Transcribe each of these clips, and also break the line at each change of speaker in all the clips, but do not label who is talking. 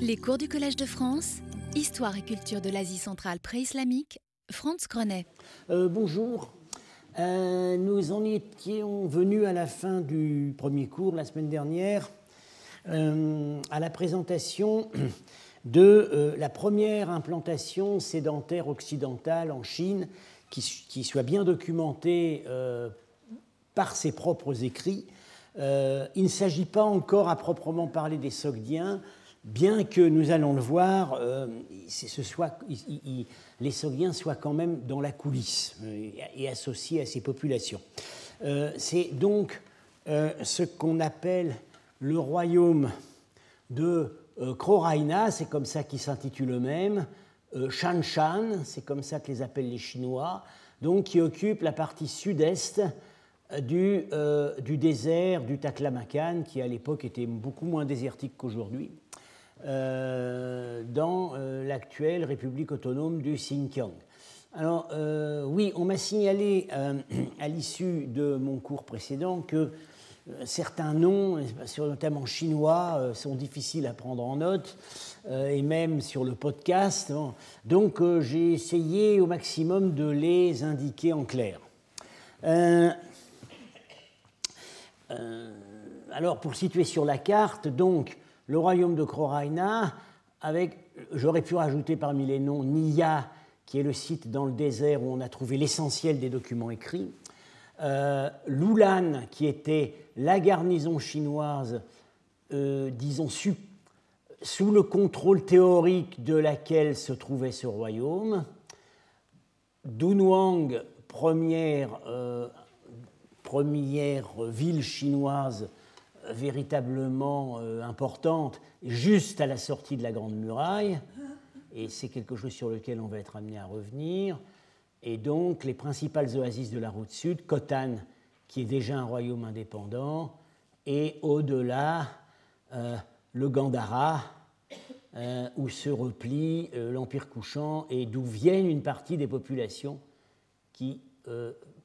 Les cours du Collège de France, Histoire et culture de l'Asie centrale pré-islamique, Franz Grenet.
Euh, bonjour. Euh, nous en étions venus à la fin du premier cours la semaine dernière euh, à la présentation de la première implantation sédentaire occidentale en Chine qui, qui soit bien documentée par ses propres écrits. il ne s'agit pas encore à proprement parler des Sogdiens, bien que nous allons le voir, euh, ce soit, les Sogdiens soient quand même dans la coulisse euh, et associés à ces populations. Euh, c'est donc ce qu'on appelle le royaume de Kroraina, c'est comme ça qu'il s'intitule eux-mêmes, Shanshan, c'est comme ça que les appellent les Chinois, donc qui occupe la partie sud-est du, du, désert du Taklamakan, qui à l'époque était beaucoup moins désertique qu'aujourd'hui. Euh, dans euh, l'actuelle République autonome du Xinjiang. Alors euh, oui, on m'a signalé à l'issue de mon cours précédent que certains noms, notamment chinois, sont difficiles à prendre en note, et même sur le podcast. Donc j'ai essayé au maximum de les indiquer en clair. alors pour situer sur la carte, donc le royaume de Kroraina, avec, j'aurais pu rajouter parmi les noms Nia, qui est le site dans le désert où on a trouvé l'essentiel des documents écrits, euh, Lulan, qui était la garnison chinoise, euh, disons, sous le contrôle théorique de laquelle se trouvait ce royaume, Dunhuang, première, euh, première ville chinoise véritablement euh, importante juste à la sortie de la Grande Muraille, et c'est quelque chose sur lequel on va être amené à revenir. Et donc les principales oasis de la route sud, Khotan, qui est déjà un royaume indépendant, et au-delà, euh, le Gandhara, euh, où se replie l'Empire couchant et d'où viennent une partie des populations qui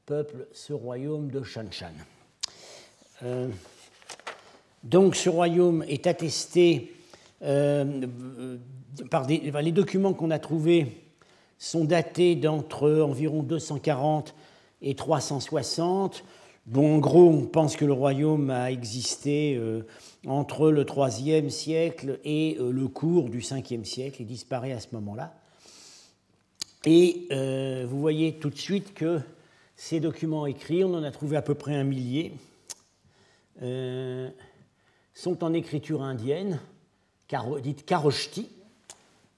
peuplent ce royaume de Shanshan. Donc ce royaume est attesté euh, par les documents qu'on a trouvés sont datés d'entre environ 240 et 360. Bon, en gros, on pense que le royaume a existé euh, entre le IIIe siècle et euh, le cours du Ve siècle. Il disparaît à ce moment-là. Et vous voyez tout de suite que ces documents écrits, on en a trouvé à peu près un millier sont en écriture indienne, dite Karoshti,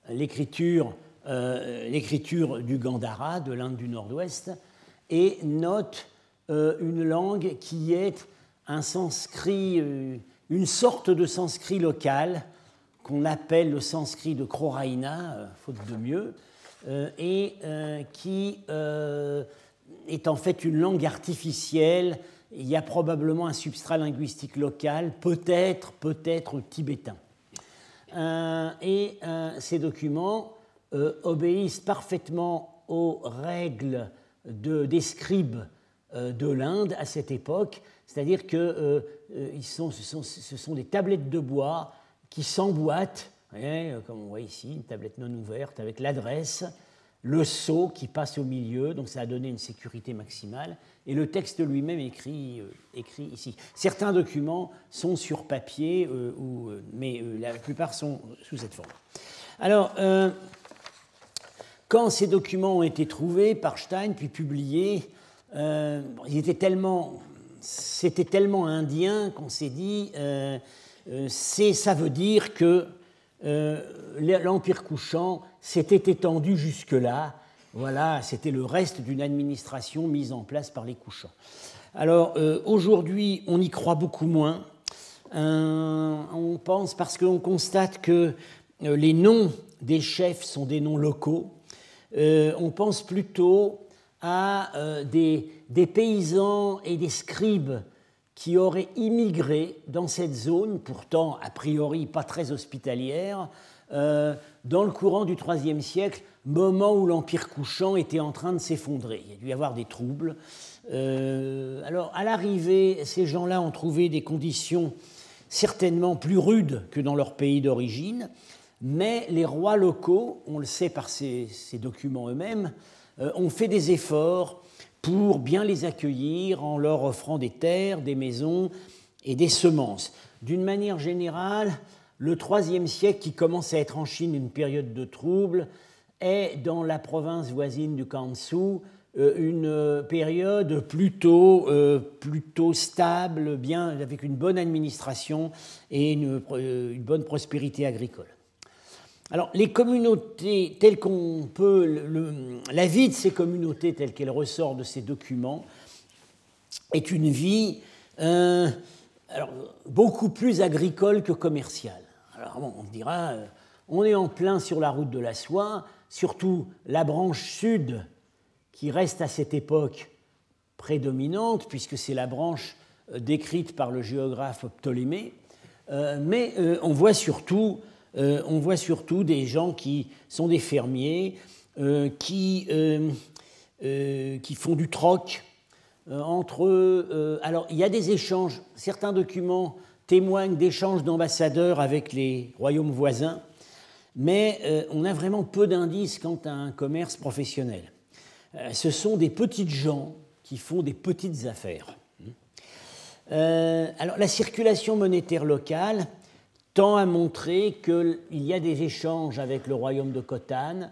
l'écriture euh, du Gandhara, de l'Inde du Nord-Ouest, et note euh, une langue qui est un sanskrit, euh, une sorte de sanskrit local qu'on appelle le sanskrit de Kroraina, faute de mieux, et qui est en fait une langue artificielle il y a probablement un substrat linguistique local, peut-être, peut-être tibétain. Euh, et euh, ces documents euh, obéissent parfaitement aux règles de, des scribes de l'Inde à cette époque, c'est-à-dire que ce, sont, ce, sont, des tablettes de bois qui s'emboîtent, comme on voit ici, une tablette non ouverte avec l'adresse, le sceau qui passe au milieu, donc ça a donné une sécurité maximale, et le texte lui-même écrit, euh, écrit ici. Certains documents sont sur papier, euh, euh, mais la plupart sont sous cette forme. Alors, quand ces documents ont été trouvés par Stein, puis publiés, ils étaient tellement, c'était tellement indien qu'on s'est dit, ça veut dire que l'Empire couchant s'était étendu jusque-là, voilà, c'était le reste d'une administration mise en place par les couchants. Alors euh, aujourd'hui, on y croit beaucoup moins. Euh, on pense parce qu'on constate que euh, les noms des chefs sont des noms locaux. on pense plutôt à des, des, paysans et des scribes qui auraient immigré dans cette zone, pourtant a priori pas très hospitalière, dans le courant du IIIe siècle moment où l'Empire couchant était en train de s'effondrer. Il y a dû y avoir des troubles. Euh, alors, à l'arrivée, ces gens-là ont trouvé des conditions certainement plus rudes que dans leur pays d'origine, mais les rois locaux, on le sait par ces, documents eux-mêmes, euh, ont fait des efforts pour bien les accueillir en leur offrant des terres, des maisons et des semences. D'une manière générale, le IIIe siècle, qui commence à être en Chine une période de trouble, est dans la province voisine du Kansu euh, une période plutôt, euh, plutôt stable, bien, avec une bonne administration et une bonne prospérité agricole. Alors, les communautés telles qu'on peut. la vie de ces communautés, telle qu'elle ressort de ces documents, est une vie euh, beaucoup plus agricole que commerciale. Alors, on dira, euh, on est en plein sur la route de la soie, surtout la branche sud qui reste à cette époque prédominante, puisque c'est la branche euh, décrite par le géographe Ptolémée. mais on voit surtout euh, on voit surtout des gens qui sont des fermiers, euh, qui, euh, qui font du troc entre eux. alors, il y a des échanges. Certains documents témoignent d'échanges d'ambassadeurs avec les royaumes voisins, mais on a vraiment peu d'indices quant à un commerce professionnel. ce sont des petites gens qui font des petites affaires. alors, la circulation monétaire locale, tend à montrer qu'il y a des échanges avec le royaume de Khotan,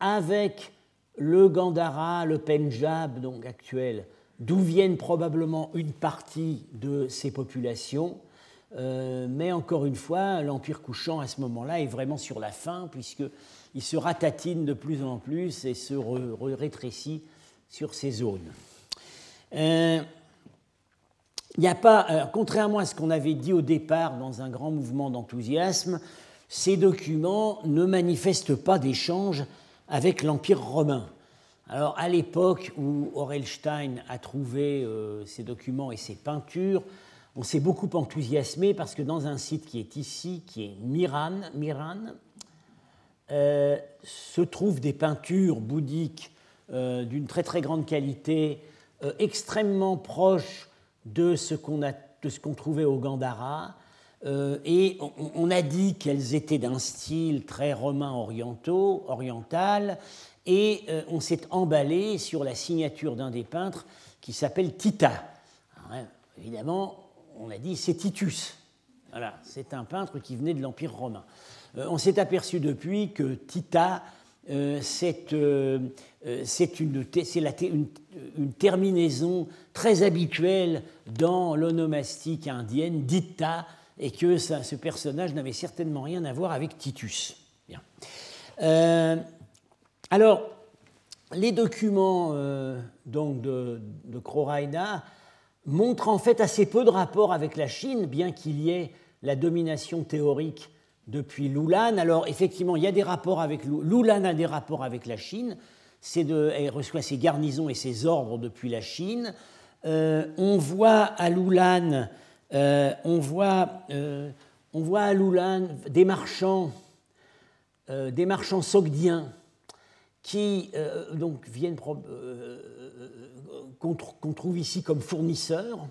avec le Gandhara, le Pendjab donc actuel, d'où viennent probablement une partie de ces populations. Euh, mais encore une fois, l'Empire couchant à ce moment-là est vraiment sur la fin, puisqu'il se ratatine de plus en plus et se rétrécit sur ces zones. Euh, il n'y a pas, euh, contrairement à ce qu'on avait dit au départ dans un grand mouvement d'enthousiasme, ces documents ne manifestent pas d'échange avec l'Empire romain. Alors à l'époque où Orelstein a trouvé euh, ces documents et ces peintures, on s'est beaucoup enthousiasmé parce que dans un site qui est ici, qui est Miran, Miran euh, se trouvent des peintures bouddhiques d'une très très grande qualité, extrêmement proches de ce qu'on trouvait au Gandhara. Euh, et on, a dit qu'elles étaient d'un style très romain orientaux, oriental, et euh, on s'est emballé sur la signature d'un des peintres qui s'appelle Tita. Hein, évidemment, on a dit c'est Titus. Voilà, c'est un peintre qui venait de l'Empire romain. Euh, on s'est aperçu depuis que Tita euh, c'est euh, euh, une, une, terminaison très habituelle dans l'onomastique indienne, Ditta, et que ce personnage n'avait certainement rien à voir avec Titus. alors, les documents donc de, de montrent en fait assez peu de rapport avec la Chine, bien qu'il y ait la domination théorique depuis Lulan. Alors effectivement, il y a des rapports avec Lulan a des rapports avec la Chine. Elle reçoit ses garnisons et ses ordres depuis la Chine. Euh, on voit à Lulan, euh, on voit, euh, on voit à Lulan des marchands, des marchands sogdiens qui donc viennent qu'on trouve ici comme fournisseurs,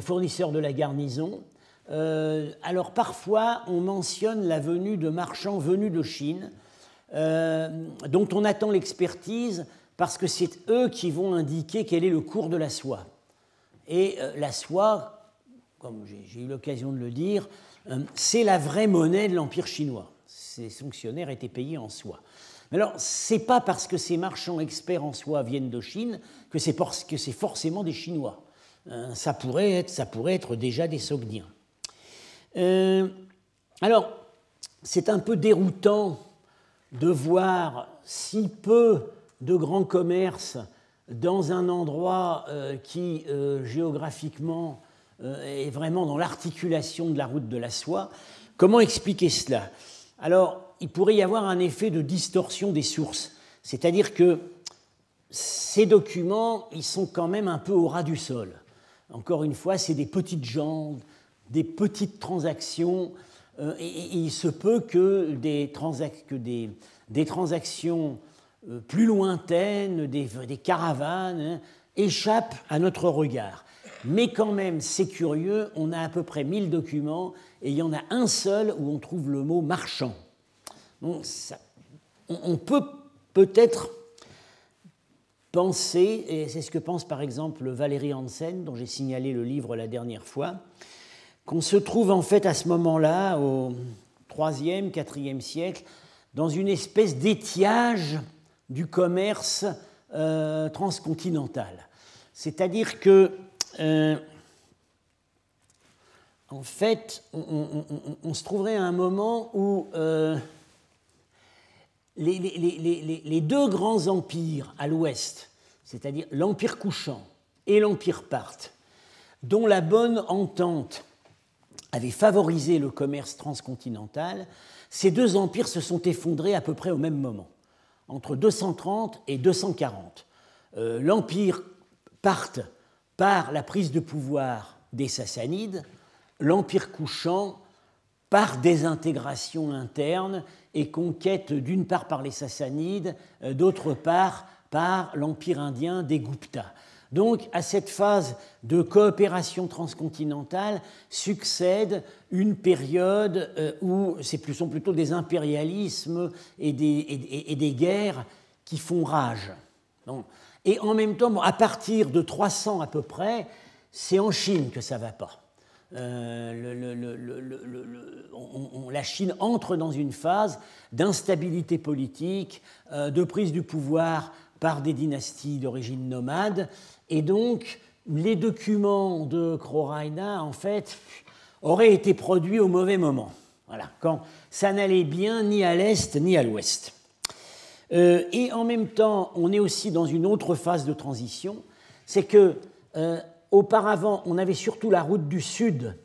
fournisseurs de la garnison. Alors parfois, on mentionne la venue de marchands venus de Chine, euh, dont on attend l'expertise parce que c'est eux qui vont indiquer quel est le cours de la soie. Et euh, la soie, comme j'ai eu l'occasion de le dire, c'est la vraie monnaie de l'Empire chinois. Ces fonctionnaires étaient payés en soie. Mais alors, c'est pas parce que ces marchands experts en soie viennent de Chine que c'est forcément des Chinois. ça, pourrait être, ça pourrait être déjà des Sogdiens. Euh, alors, c'est un peu déroutant de voir si peu de grands commerces dans un endroit euh, qui euh, géographiquement est vraiment dans l'articulation de la route de la soie. Comment expliquer cela? Alors, il pourrait y avoir un effet de distorsion des sources, c'est-à-dire que ces documents, ils sont quand même un peu au ras du sol. Encore une fois, c'est des petites jambes, des petites transactions, euh, il se peut que des, transactions euh, plus lointaines, des, caravanes, hein, échappent à notre regard. mais quand même, c'est curieux, on a à peu près 1000 documents et il y en a un seul où on trouve le mot marchand. on, peut peut-être penser, et c'est ce que pense par exemple Valérie Hansen, dont j'ai signalé le livre la dernière fois, qu'on se trouve en fait à ce moment-là, au 3e, 4e siècle, dans une espèce d'étiage du commerce euh, transcontinental. C'est-à-dire que, euh, en fait, on, se trouverait à un moment où euh, les, deux grands empires à l'ouest, c'est-à-dire l'empire couchant et l'empire parthe, dont la bonne entente avait favorisé le commerce transcontinental, ces deux empires se sont effondrés à peu près au même moment, entre 230 et 240. Euh, l'empire parthe par la prise de pouvoir des Sassanides, l'empire couchant par désintégration interne et conquête d'une part par les Sassanides, euh, d'autre part par l'empire indien des Guptas. Donc à cette phase de coopération transcontinentale succède une période euh, où ce sont plutôt des impérialismes et des, guerres qui font rage. Et en même temps, à partir de 300 à peu près, c'est en Chine que ça va pas. la Chine entre dans une phase d'instabilité politique, euh, de prise du pouvoir par des dynasties d'origine nomade, et donc les documents de Croraina, en fait, auraient été produits au mauvais moment, voilà, quand ça n'allait bien ni à l'est ni à l'ouest. Euh, et en même temps, on est aussi dans une autre phase de transition, c'est que euh, auparavant, on avait surtout la route du sud,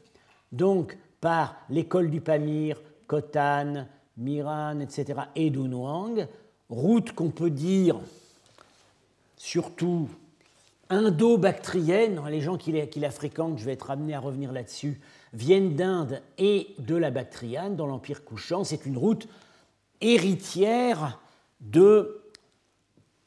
donc par l'école du Pamir, Khotan, Miran, etc., et Dunhuang, route qu'on peut dire surtout indo-bactrienne, les gens qui la, fréquentent, je vais être amené à revenir là-dessus, viennent d'Inde et de la Bactriane, dans l'Empire couchant. C'est une route héritière de,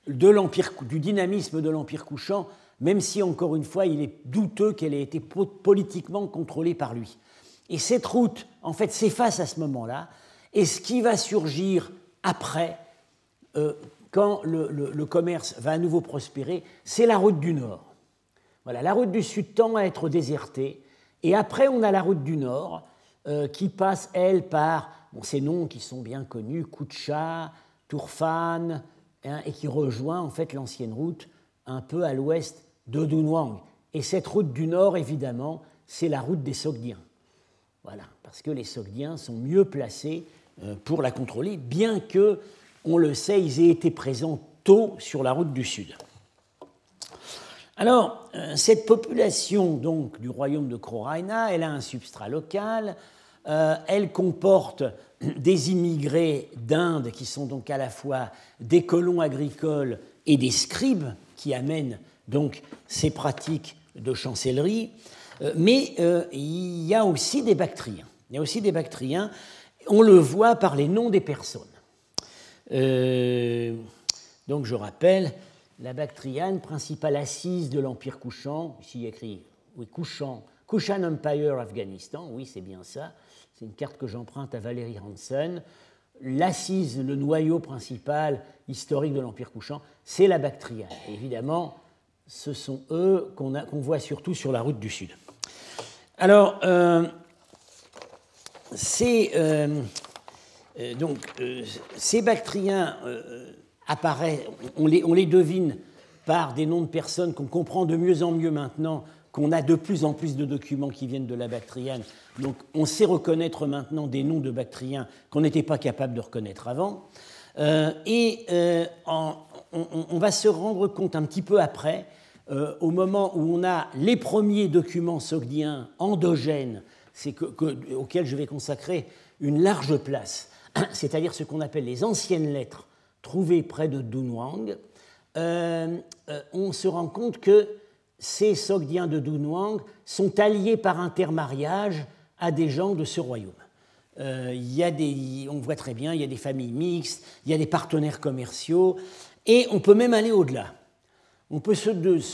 de du dynamisme de l'Empire couchant, même si, encore une fois, il est douteux qu'elle ait été politiquement contrôlée par lui. Et cette route, en fait, s'efface à ce moment-là, et ce qui va surgir après, euh, quand le, commerce va à nouveau prospérer, c'est la route du Nord. Voilà, la route du Sud tend à être désertée, et après on a la route du Nord euh, qui passe, elle, par ces noms qui sont bien connus, Koucha, Turfan, hein, et qui rejoint en fait l'ancienne route un peu à l'ouest de Dunhuang. Et cette route du Nord, évidemment, c'est la route des Sogdiens. Voilà, parce que les Sogdiens sont mieux placés euh, pour la contrôler, bien que on le sait, ils aient été présents tôt sur la route du Sud. Alors, euh, cette population donc, du royaume de Croraina, elle a un substrat local, euh, elle comporte des immigrés d'Inde qui sont donc à la fois des colons agricoles et des scribes qui amènent donc ces pratiques de chancellerie, euh, mais il y a aussi des Bactriens. Il y a aussi des Bactriens, on le voit par les noms des personnes. Euh, donc je rappelle, la Bactriane, principale assise de l'Empire couchant, ici écrit, oui, couchant, Kushan Empire Afghanistan, oui, c'est bien ça, c'est une carte que j'emprunte à Valérie Hansen. L'assise, le noyau principal historique de l'Empire couchant, c'est la Bactriane. évidemment, ce sont eux qu'on voit surtout sur la route du Sud. Alors, euh, c'est. Euh, euh, donc, euh, ces Bactriens euh, apparaissent, on les, devine par des noms de personnes qu'on comprend de mieux en mieux maintenant, qu'on a de plus en plus de documents qui viennent de la Bactriane. Donc, on sait reconnaître maintenant des noms de Bactriens qu'on n'était pas capable de reconnaître avant. et on, va se rendre compte un petit peu après, au moment où on a les premiers documents sogdiens endogènes, auxquels je vais consacrer une large place c'est-à-dire ce qu'on appelle les anciennes lettres trouvées près de Dunhuang, euh, euh, on se rend compte que ces Sogdiens de Dunhuang sont alliés par intermariage à des gens de ce royaume. Euh, y a des, on voit très bien, il y a des familles mixtes, il y a des partenaires commerciaux, et on peut même aller au-delà. On peut,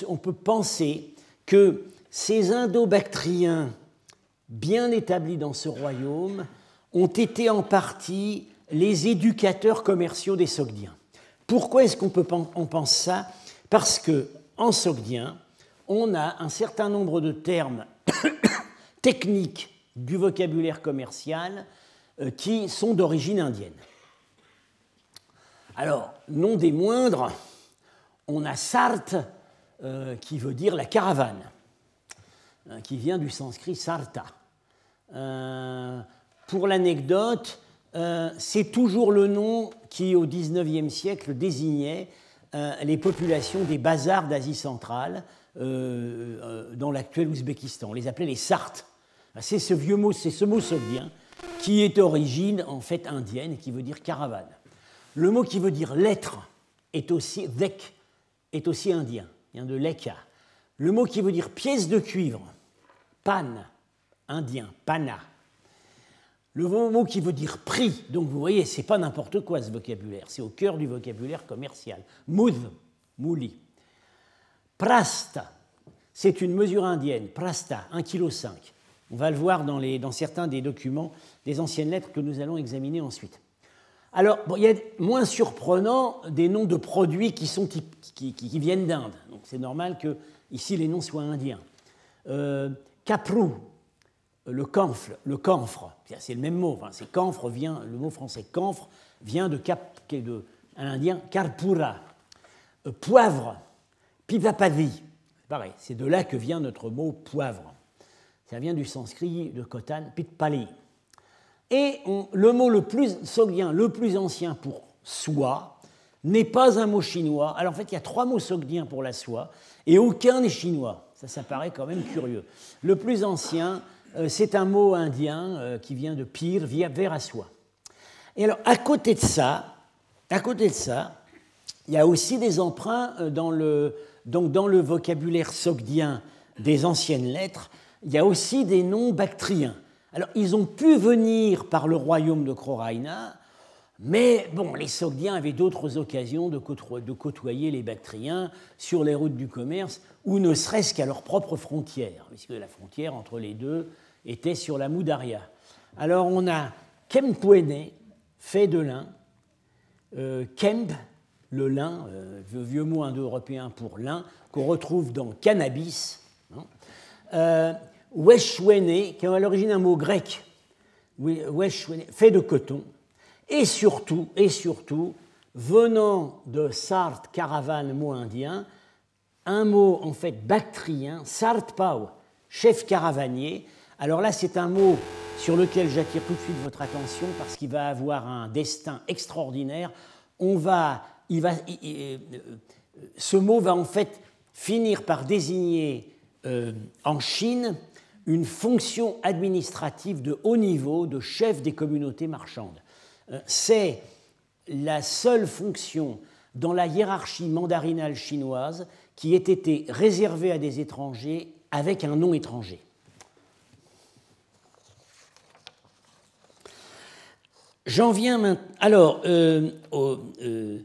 on peut penser que ces Indo-Bactriens bien établis dans ce royaume ont été en partie les éducateurs commerciaux des Sogdiens. Pourquoi est-ce qu'on on pense ça? Parce que en sogdien, on a un certain nombre de termes techniques du vocabulaire commercial euh, qui sont d'origine indienne. Alors, non des moindres, on a Sart, euh, qui veut dire la caravane, euh, qui vient du sanskrit Sarta. Pour l'anecdote, c'est toujours le nom qui, au XIXe siècle, désignait les populations des bazars d'Asie centrale, dans l'actuel Ouzbékistan. On les appelait les Sartes. C'est ce vieux mot, c'est ce mot sogdien qui est d'origine en fait indienne et qui veut dire caravane. Le mot qui veut dire lettre est aussi vek, est aussi indien, vient de leka. Le mot qui veut dire pièce de cuivre, pan, indien, pana. Le mot qui veut dire prix, donc vous voyez, c'est pas n'importe quoi ce vocabulaire, c'est au cœur du vocabulaire commercial. Moud, mouli. Prasta, c'est une mesure indienne, prasta, 1,5 kg. On va le voir dans, certains des documents des anciennes lettres que nous allons examiner ensuite. Alors, il y a moins surprenant des noms de produits qui, viennent d'Inde. Donc c'est normal que ici les noms soient indiens. Euh, caprou, le camphre, le c'est le même mot. C'est camphre vient, le mot français camphre vient de, cap, de un indien karpura. Euh, poivre, pipapadi, c'est pareil. C'est de là que vient notre mot poivre. Ça vient du sanskrit de Kotan, Pitpali. Et le mot le plus sogdien, le plus ancien pour soie, n'est pas un mot chinois. Alors en fait, il y a trois mots sogdiens pour la soie, et aucun n'est chinois. Ça, ça paraît quand même curieux. Le plus ancien, c'est un mot indien euh, qui vient de pire, à soie. Et alors, à côté de ça, à côté de ça, il y a aussi des emprunts euh, dans le, donc dans le vocabulaire sogdien des anciennes lettres il y a aussi des noms bactriens. Alors, ils ont pu venir par le royaume de Croraina, mais bon, les Sogdiens avaient d'autres occasions de, côtoyer les Bactriens sur les routes du commerce, ou ne serait-ce qu'à leurs propres frontières, puisque la frontière entre les deux était sur la Moudaria. Alors, on a Kempwene, fait de lin, euh, Kemp, le lin, euh, vieux mot indo-européen pour lin, qu'on retrouve dans cannabis. Hein. Euh, Weshwene, qui est à l'origine un mot grec, fait de coton, et surtout, et surtout, venant de Sart, caravane, mot indien, un mot en fait bactrien, Sart Pau, chef caravanier. Alors là, c'est un mot sur lequel j'attire tout de suite votre attention parce qu'il va avoir un destin extraordinaire. On euh, ce mot va en fait finir par désigner euh, en Chine une fonction administrative de haut niveau de chef des communautés marchandes. Euh, c'est la seule fonction dans la hiérarchie mandarinale chinoise qui ait été réservée à des étrangers avec un nom étranger. J'en viens maintenant. Alors, euh, euh,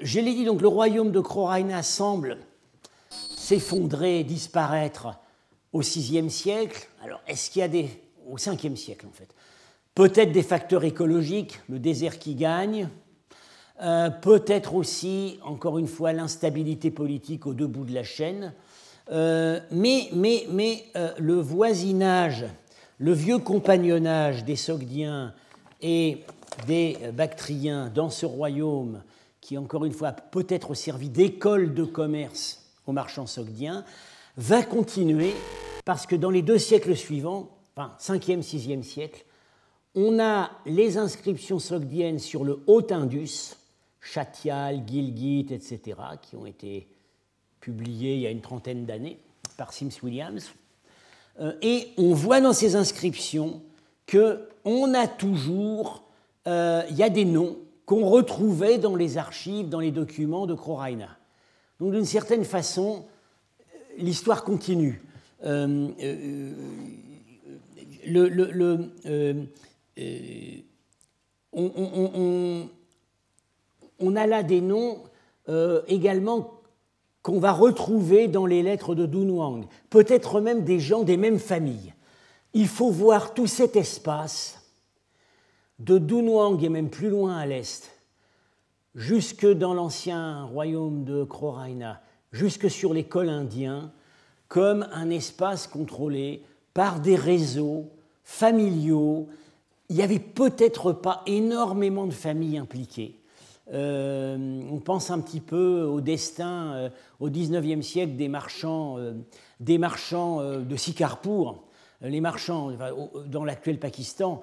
je l'ai dit, donc le royaume de Croraina semble s'effondrer, disparaître au VIe siècle. Alors, est-ce qu'il y a des. au Ve siècle, en fait. Peut-être des facteurs écologiques, le désert qui gagne. Euh, peut-être aussi, encore une fois, l'instabilité politique aux deux bouts de la chaîne. Mais mais, mais le voisinage, le vieux compagnonnage des Sogdiens et des Bactriens dans ce royaume, qui encore une fois peut-être servi d'école de commerce aux marchands sogdiens, va continuer parce que dans les deux siècles suivants, enfin 5e, 6e siècle, on a les inscriptions sogdiennes sur le Haut-Indus, Chatial, Gilgit, etc., qui ont été publiées il y a une trentaine d'années par Sims Williams. Euh, et on voit dans ces inscriptions qu'on a toujours, euh, il y a des noms qu'on retrouvait dans les archives, dans les documents de Croraina. Donc d'une certaine façon, l'histoire continue. Euh, euh, le, euh, on, on, a là des noms également qu'on va retrouver dans les lettres de Dunhuang, peut-être même des gens des mêmes familles. Il faut voir tout cet espace de Dunhuang et même plus loin à l'est, jusque dans l'ancien royaume de Croraina, jusque sur les cols indiens, comme un espace contrôlé par des réseaux familiaux. Il n'y avait peut-être pas énormément de familles impliquées. Euh, on pense un petit peu au destin euh, au XIXe siècle des marchands, euh, des marchands de Sikarpur, les marchands dans l'actuel Pakistan.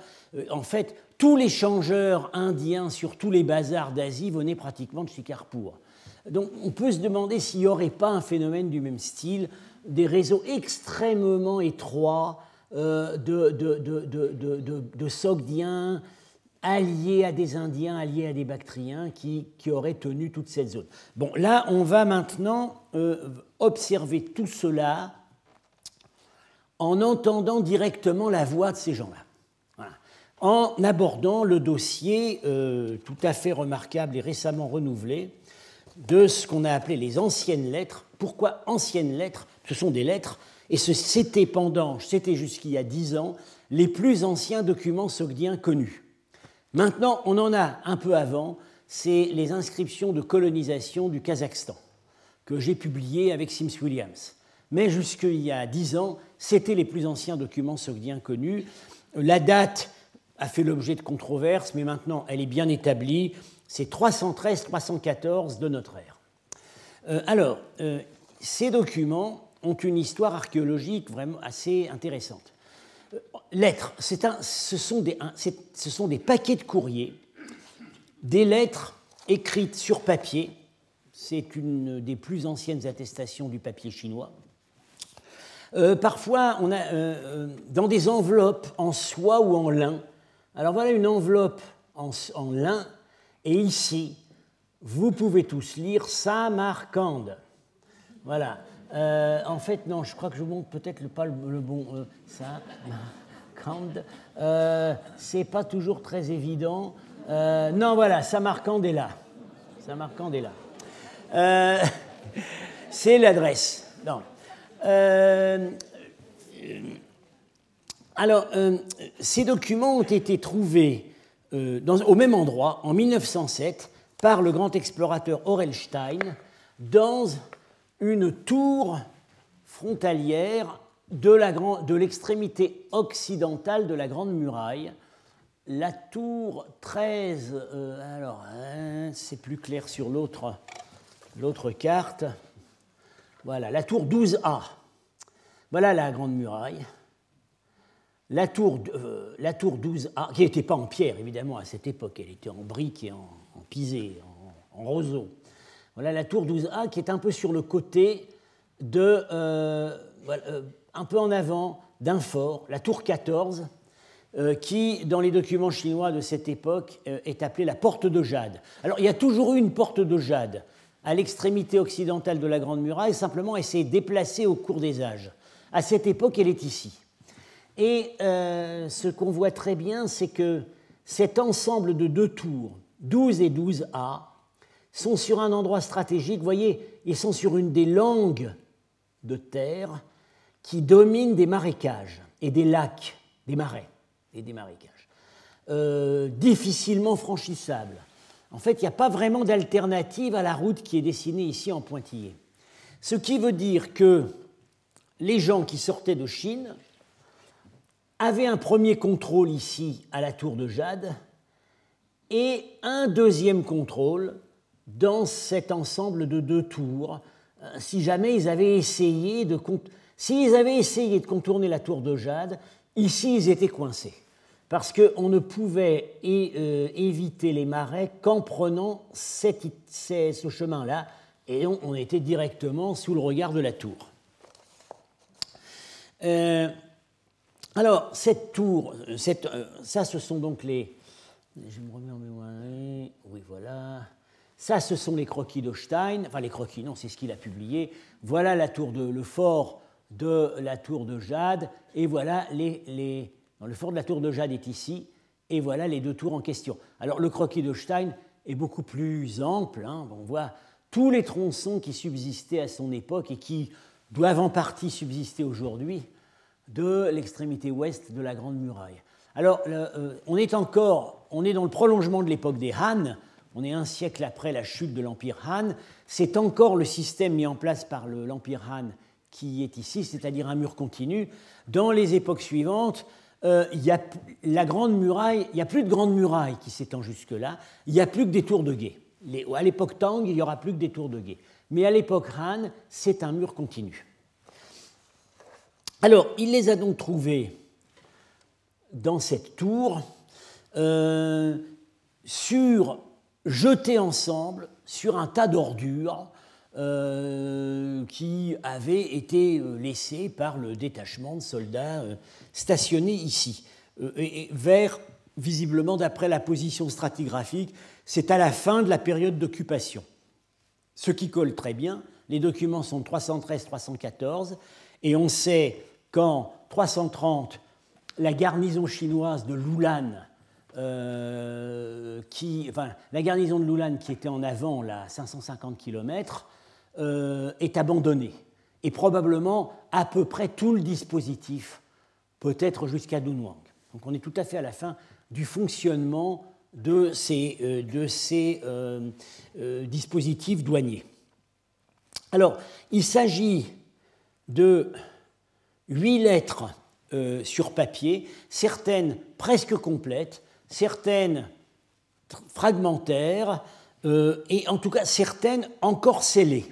en fait, tous les changeurs indiens sur tous les bazars d'Asie venaient pratiquement de Sikarpur. Donc on peut se demander s'il n'y aurait pas un phénomène du même style, des réseaux extrêmement étroits de, de, de, de, Sogdiens alliés à des Indiens, alliés à des Bactriens qui, qui, auraient tenu toute cette zone. Bon, là, on va maintenant observer tout cela en entendant directement la voix de ces gens-là en abordant le dossier euh, tout à fait remarquable et récemment renouvelé de ce qu'on a appelé les anciennes lettres. Pourquoi anciennes lettres? Ce sont des lettres, et c'était pendant, c'était jusqu'il y a dix ans, les plus anciens documents sogdiens connus. Maintenant, on en a un peu avant, c'est les inscriptions de colonisation du Kazakhstan, que j'ai publiées avec Sims Williams. Mais jusqu'il y a dix ans, c'était les plus anciens documents sogdiens connus. La date a fait l'objet de controverses, mais maintenant elle est bien établie. C'est 313-314 de notre ère. Euh, alors, euh, ces documents ont une histoire archéologique vraiment assez intéressante. Euh, lettres, ce, sont des, ce sont des paquets de courriers, des lettres écrites sur papier. C'est une des plus anciennes attestations du papier chinois. Parfois, on a, dans des enveloppes en soie ou en lin, alors voilà une enveloppe en, lin, et ici, vous pouvez tous lire Samarcande. Voilà. Euh, en fait, non, je crois que je vous montre peut-être pas le, bon euh, Samarcande. Euh, c'est pas toujours très évident. Euh, non, voilà, Samarcande est là. Samarcande est là. c'est l'adresse. Non. Alors, euh, ces documents ont été trouvés euh, au même endroit, en 1907, par le grand explorateur Orelstein, dans une tour frontalière de l'extrémité occidentale de la Grande Muraille. La tour 13, euh, alors, hein, c'est plus clair sur l'autre carte. Voilà, la tour 12A. Voilà la Grande Muraille. La tour, euh, la tour 12A, qui n'était pas en pierre évidemment à cette époque, elle était en briques et en, pisé, en, roseau. Voilà la tour 12A qui est un peu sur le côté de, euh, euh, un peu en avant d'un fort, la tour 14, qui, dans les documents chinois de cette époque, est appelée la porte de jade. Alors, il y a toujours eu une porte de jade à l'extrémité occidentale de la Grande Muraille, simplement elle s'est déplacée au cours des âges. À cette époque, elle est ici. Et euh, ce qu'on voit très bien, c'est que cet ensemble de deux tours, 12 et 12A, sont sur un endroit stratégique. Vous voyez, ils sont sur une des langues de terre qui dominent des marécages et des lacs, des marais et des marécages, euh, difficilement franchissables. En fait, il n'y a pas vraiment d'alternative à la route qui est dessinée ici en pointillé. Ce qui veut dire que les gens qui sortaient de Chine avait un premier contrôle ici à la tour de Jade et un deuxième contrôle dans cet ensemble de deux tours, euh, si jamais ils avaient essayé de, avaient essayé de contourner la tour de Jade, ici ils étaient coincés. Parce qu'on ne pouvait euh, éviter les marais qu'en prenant ce chemin-là, et on, on, était directement sous le regard de la tour. Euh, alors, cette tour, euh, ça, ce sont donc les. Je me remets en mémoire. Oui, voilà. Ça, ce sont les croquis d'Ostein. Enfin, les croquis, non, c'est ce qu'il a publié. Voilà la tour de, le fort de la tour de Jade. Et voilà les. les le fort de la tour de Jade est ici. Et voilà les deux tours en question. Alors, le croquis d'Ostein est beaucoup plus ample. Hein. On voit tous les tronçons qui subsistaient à son époque et qui doivent en partie subsister aujourd'hui de l'extrémité ouest de la Grande Muraille. Alors, euh, on est encore, on est dans le prolongement de l'époque des Han, on est un siècle après la chute de l'Empire Han, c'est encore le système mis en place par l'Empire Han qui est ici, c'est-à-dire un mur continu. Dans les époques suivantes, euh, il y a il n'y a plus de grande muraille qui s'étend jusque-là, il n'y a plus que des tours de guet. à l'époque Tang, il n'y aura plus que des tours de guet. Mais à l'époque Han, c'est un mur continu. Alors, il les a donc trouvés dans cette tour, euh, sur, jetés ensemble sur un tas d'ordures euh, qui avaient été euh, laissées par le détachement de soldats stationnés ici, et vers, visiblement d'après la position stratigraphique, c'est à la fin de la période d'occupation. Ce qui colle très bien, les documents sont 313-314, et on sait qu'en 330, la garnison chinoise de Lulan, euh, qui, enfin, la garnison de Lulan qui était en avant, là, à 550 km, euh, est abandonnée. Et probablement à peu près tout le dispositif, peut-être jusqu'à Dunhuang. Donc on est tout à fait à la fin du fonctionnement de ces, euh, de ces dispositifs douaniers. Alors, il s'agit de huit lettres euh, sur papier, certaines presque complètes, certaines fragmentaires, euh, et en tout cas certaines encore scellées.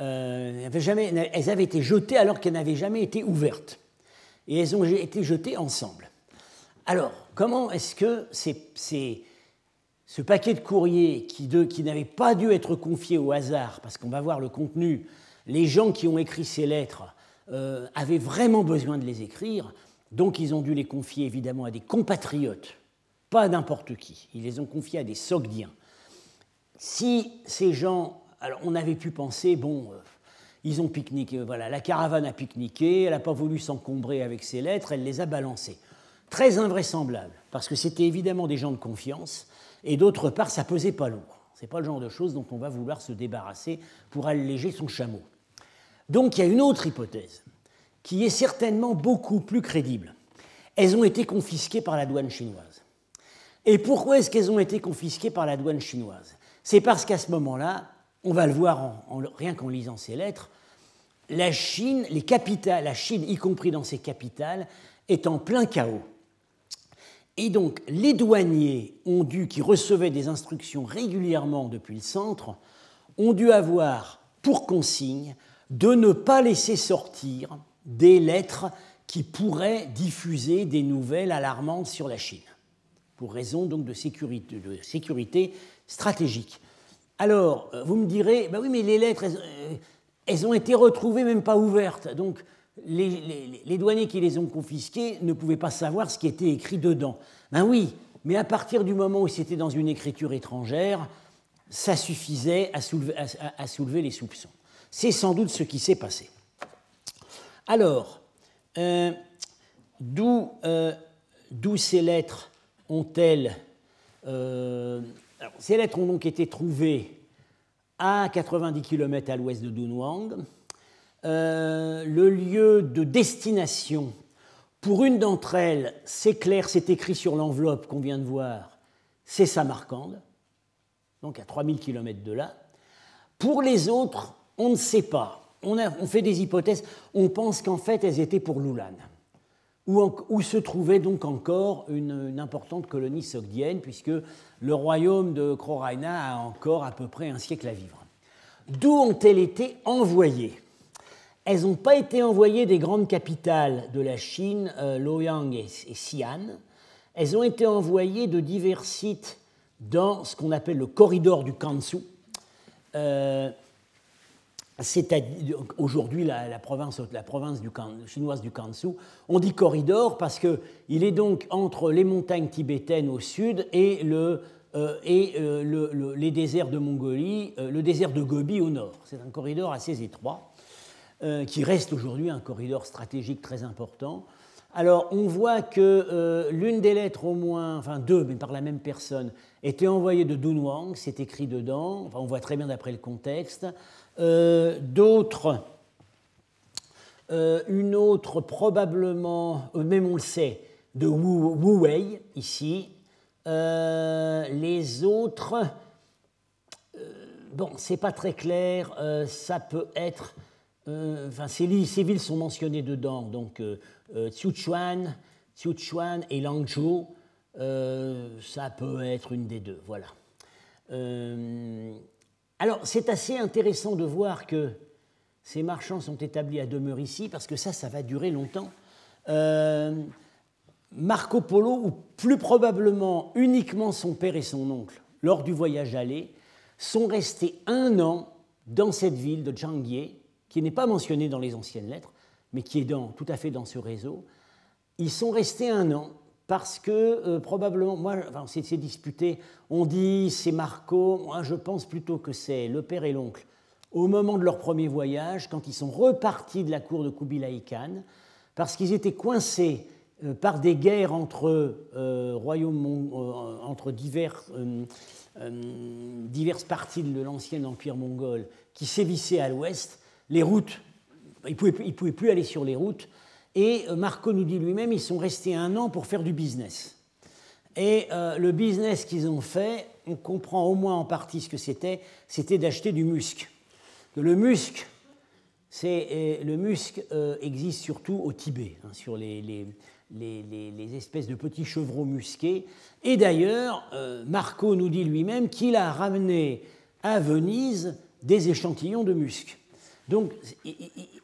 Euh, elles, avaient été jetées alors qu'elles n'avaient jamais été ouvertes. Et elles ont été jetées ensemble. Alors, comment est-ce que ce paquet de courrier qui, qui n'avait pas dû être confié au hasard, parce qu'on va voir le contenu, les gens qui ont écrit ces lettres euh, avaient vraiment besoin de les écrire, donc ils ont dû les confier évidemment à des compatriotes, pas n'importe qui. Ils les ont confiés à des Sogdiens. Si ces gens, alors on avait pu penser, bon, euh, ils ont pique-niqué, voilà, la caravane a pique-niqué, elle n'a pas voulu s'encombrer avec ses lettres, elle les a balancées. Très invraisemblable, parce que c'était évidemment des gens de confiance, et d'autre part, ça pesait pas lourd. C'est pas le genre de choses dont on va vouloir se débarrasser pour alléger son chameau. Donc il y a une autre hypothèse qui est certainement beaucoup plus crédible. Elles ont été confisquées par la douane chinoise. Et pourquoi est-ce qu'elles ont été confisquées par la douane chinoise? C'est parce qu'à ce moment-là, on va le voir rien qu'en lisant ces lettres, la Chine, les capitales, la Chine y compris dans ses capitales, est en plein chaos. Et donc les douaniers ont dû, qui recevaient des instructions régulièrement depuis le centre, ont dû avoir pour consigne de ne pas laisser sortir des lettres qui pourraient diffuser des nouvelles alarmantes sur la Chine, pour raison de sécurité stratégique. Alors, euh, vous me direz, bah oui, mais les lettres, elles, euh, ont été retrouvées même pas ouvertes, donc les, douaniers qui les ont confisquées ne pouvaient pas savoir ce qui était écrit dedans. Ben oui, mais à partir du moment où c'était dans une écriture étrangère, ça suffisait à soulever, les soupçons. C'est sans doute ce qui s'est passé. Alors, euh, d'où ces lettres ont-elles... ces lettres ont donc été trouvées à 90 km à l'ouest de Dunhuang. le lieu de destination, pour une d'entre elles, c'est clair, c'est écrit sur l'enveloppe qu'on vient de voir, c'est Samarcande, donc à 3000 km de là. Pour les autres, on ne sait pas. On, fait des hypothèses. On pense qu'en fait, elles étaient pour Lulan, où, se trouvait donc encore une, importante colonie sogdienne, puisque le royaume de Croraina a encore à peu près un siècle à vivre. D'où ont-elles été envoyées? Elles n'ont pas été envoyées des grandes capitales de la Chine, euh, Luoyang et, Xi'an. Elles ont été envoyées de divers sites dans ce qu'on appelle le corridor du Kansu. Euh, aujourd'hui la, province, la province chinoise du Kansu. On dit corridor parce qu'il est donc entre les montagnes tibétaines au sud et, euh, euh, les déserts de Mongolie, euh, le désert de Gobi au nord. C'est un corridor assez étroit qui reste aujourd'hui un corridor stratégique très important. Alors, on voit que l'une des lettres, au moins, enfin deux, mais par la même personne, était envoyée de Dunhuang, c'est écrit dedans, on voit très bien d'après le contexte. Euh, d'autres, euh, une autre probablement, même on le sait, de Wu, Wei, ici. les autres, bon, c'est pas très clair, ça peut être enfin, ces, villes sont mentionnées dedans, donc euh, Sichuan, et Langzhou, euh, ça peut être une des deux. Voilà. Euh, alors, c'est assez intéressant de voir que ces marchands sont établis à demeure ici, parce que ça, ça va durer longtemps. Marco Polo, ou plus probablement uniquement son père et son oncle, lors du voyage aller, sont restés un an dans cette ville de Zhangye, qui n'est pas mentionnée dans les anciennes lettres, mais qui est tout à fait dans ce réseau. Ils sont restés un an parce que euh, probablement, moi, enfin, c'est disputé, on dit c'est Marco, moi je pense plutôt que c'est le père et l'oncle. Au moment de leur premier voyage, quand ils sont repartis de la cour de Kubilai Khan, parce qu'ils étaient coincés euh, par des guerres entre euh, royaumes, entre divers, diverses parties de l'ancien empire mongol qui sévissaient à l'ouest, les routes ils ne pouvaient, plus aller sur les routes. Et euh, Marco nous dit lui-même, ils sont restés un an pour faire du business. Et euh, le business qu'ils ont fait, on comprend au moins en partie ce que c'était, c'était d'acheter du musc. Le musc, c'est, le musc euh, existe surtout au Tibet, hein, sur les, espèces de petits chevreaux musqués. Et d'ailleurs, Marco nous dit lui-même qu'il a ramené à Venise des échantillons de musc. Donc,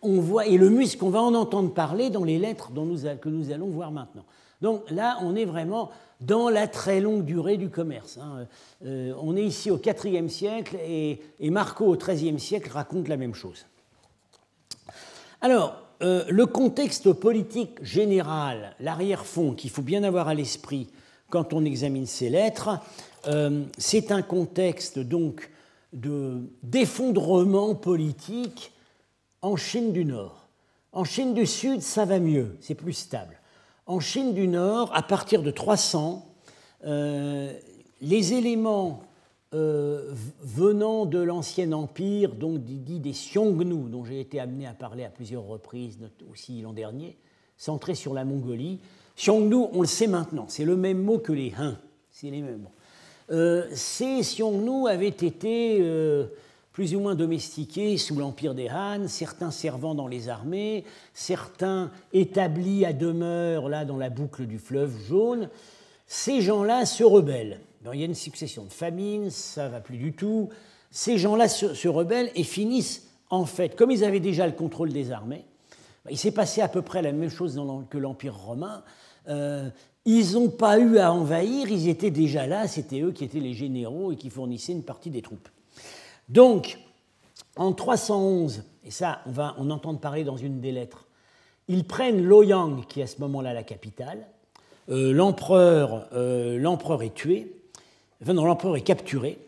on voit, et le musc, on va en entendre parler dans les lettres que nous allons voir maintenant. Donc là, on est vraiment dans la très longue durée du commerce. Hein. Euh, on est ici au IVe siècle et, Marco au XIIIe siècle raconte la même chose. Alors, euh, le contexte politique général, l'arrière-fond qu'il faut bien avoir à l'esprit quand on examine ces lettres, euh, c'est un contexte donc d'effondrement politique en Chine du Nord. En Chine du Sud, ça va mieux, c'est plus stable. En Chine du Nord, à partir de 300, euh, les éléments euh, venant de l'ancien empire, donc dit des Xiongnu, dont j'ai été amené à parler à plusieurs reprises, aussi l'an dernier, centrés sur la Mongolie. Xiongnu, on le sait maintenant, c'est le même mot que les Han. C'est les mêmes. Euh, ces Xiongnu avaient été plus ou moins domestiqués sous l'empire des Han, certains servant dans les armées, certains établis à demeure là dans la boucle du fleuve jaune. Ces gens-là se rebellent. il y a une succession de famines, ça va plus du tout. Ces gens-là se, rebellent et finissent en fait, comme ils avaient déjà le contrôle des armées, bah, il s'est passé à peu près la même chose que l'Empire romain. Euh, ils n'ont pas eu à envahir, ils étaient déjà là, c'était eux qui étaient les généraux et qui fournissaient une partie des troupes. Donc, en 311, et ça, on va en entendre parler dans une des lettres, ils prennent Loyang, qui est à ce moment-là la capitale. Euh, euh, l'empereur, est tué, l'empereur est capturé.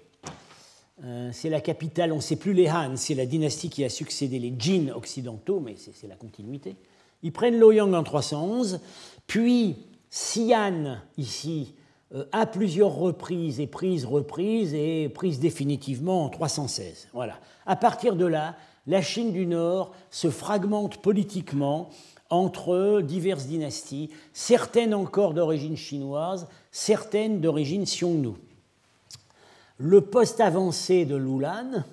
Euh, c'est la capitale, on ne sait plus les Han, c'est la dynastie qui a succédé les Jin occidentaux, mais c'est la continuité. Ils prennent Loyang en 311, puis Xi'an, ici, à plusieurs reprises et prises, reprises et prises définitivement en 316. Voilà. À partir de là, la Chine du Nord se fragmente politiquement entre diverses dynasties, certaines encore d'origine chinoise, certaines d'origine Xiongnu. Le poste avancé de Lulan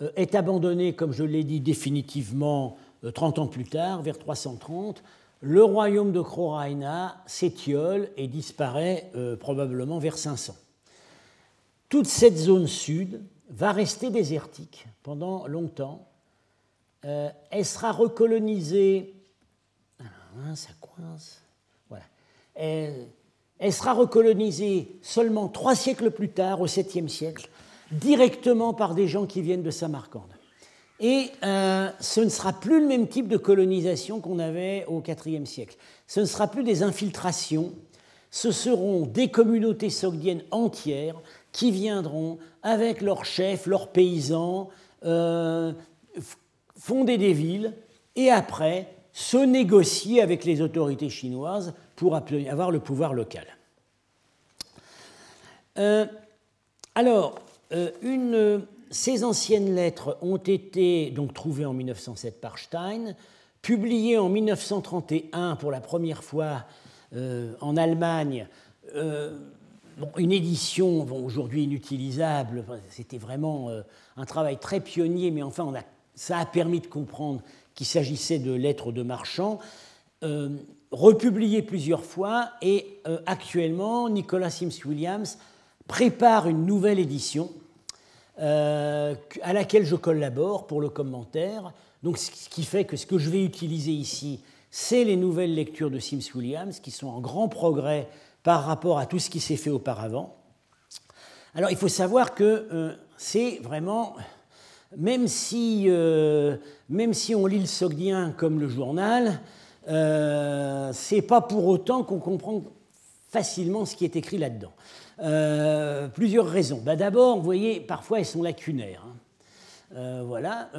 euh, est abandonné, comme je l'ai dit, définitivement 30 euh, ans plus tard, vers 330, le royaume de Croraina s'étiole et disparaît euh, probablement vers 500. Toute cette zone sud va rester désertique pendant longtemps. Euh, elle sera recolonisée. Hein, coince. Voilà. Elle, elle, sera recolonisée seulement trois siècles plus tard, au 7e siècle, directement par des gens qui viennent de Samarcande. Et euh, ce ne sera plus le même type de colonisation qu'on avait au IVe siècle. Ce ne sera plus des infiltrations, ce seront des communautés sogdiennes entières qui viendront avec leurs chefs, leurs paysans, euh, fonder des villes et après se négocier avec les autorités chinoises pour avoir le pouvoir local. Euh, alors, une, ces anciennes lettres ont été donc trouvées en 1907 par Stein, publiées en 1931 pour la première fois euh, en Allemagne. une édition aujourd'hui inutilisable, c'était vraiment un travail très pionnier, mais enfin ça a permis de comprendre qu'il s'agissait de lettres de marchands republié plusieurs fois et euh, actuellement, Nicolas Sims Williams prépare une nouvelle édition euh, à laquelle je collabore pour le commentaire. Donc, ce qui fait que ce que je vais utiliser ici, c'est les nouvelles lectures de Sims Williams qui sont en grand progrès par rapport à tout ce qui s'est fait auparavant. Alors, il faut savoir que euh, c'est vraiment, même si, même si on lit le Sogdien comme le journal, euh, c'est pas pour autant qu'on comprend facilement ce qui est écrit là-dedans. Euh, plusieurs raisons. Bah, D'abord, vous voyez, parfois elles sont lacunaires. Hein. Euh, voilà,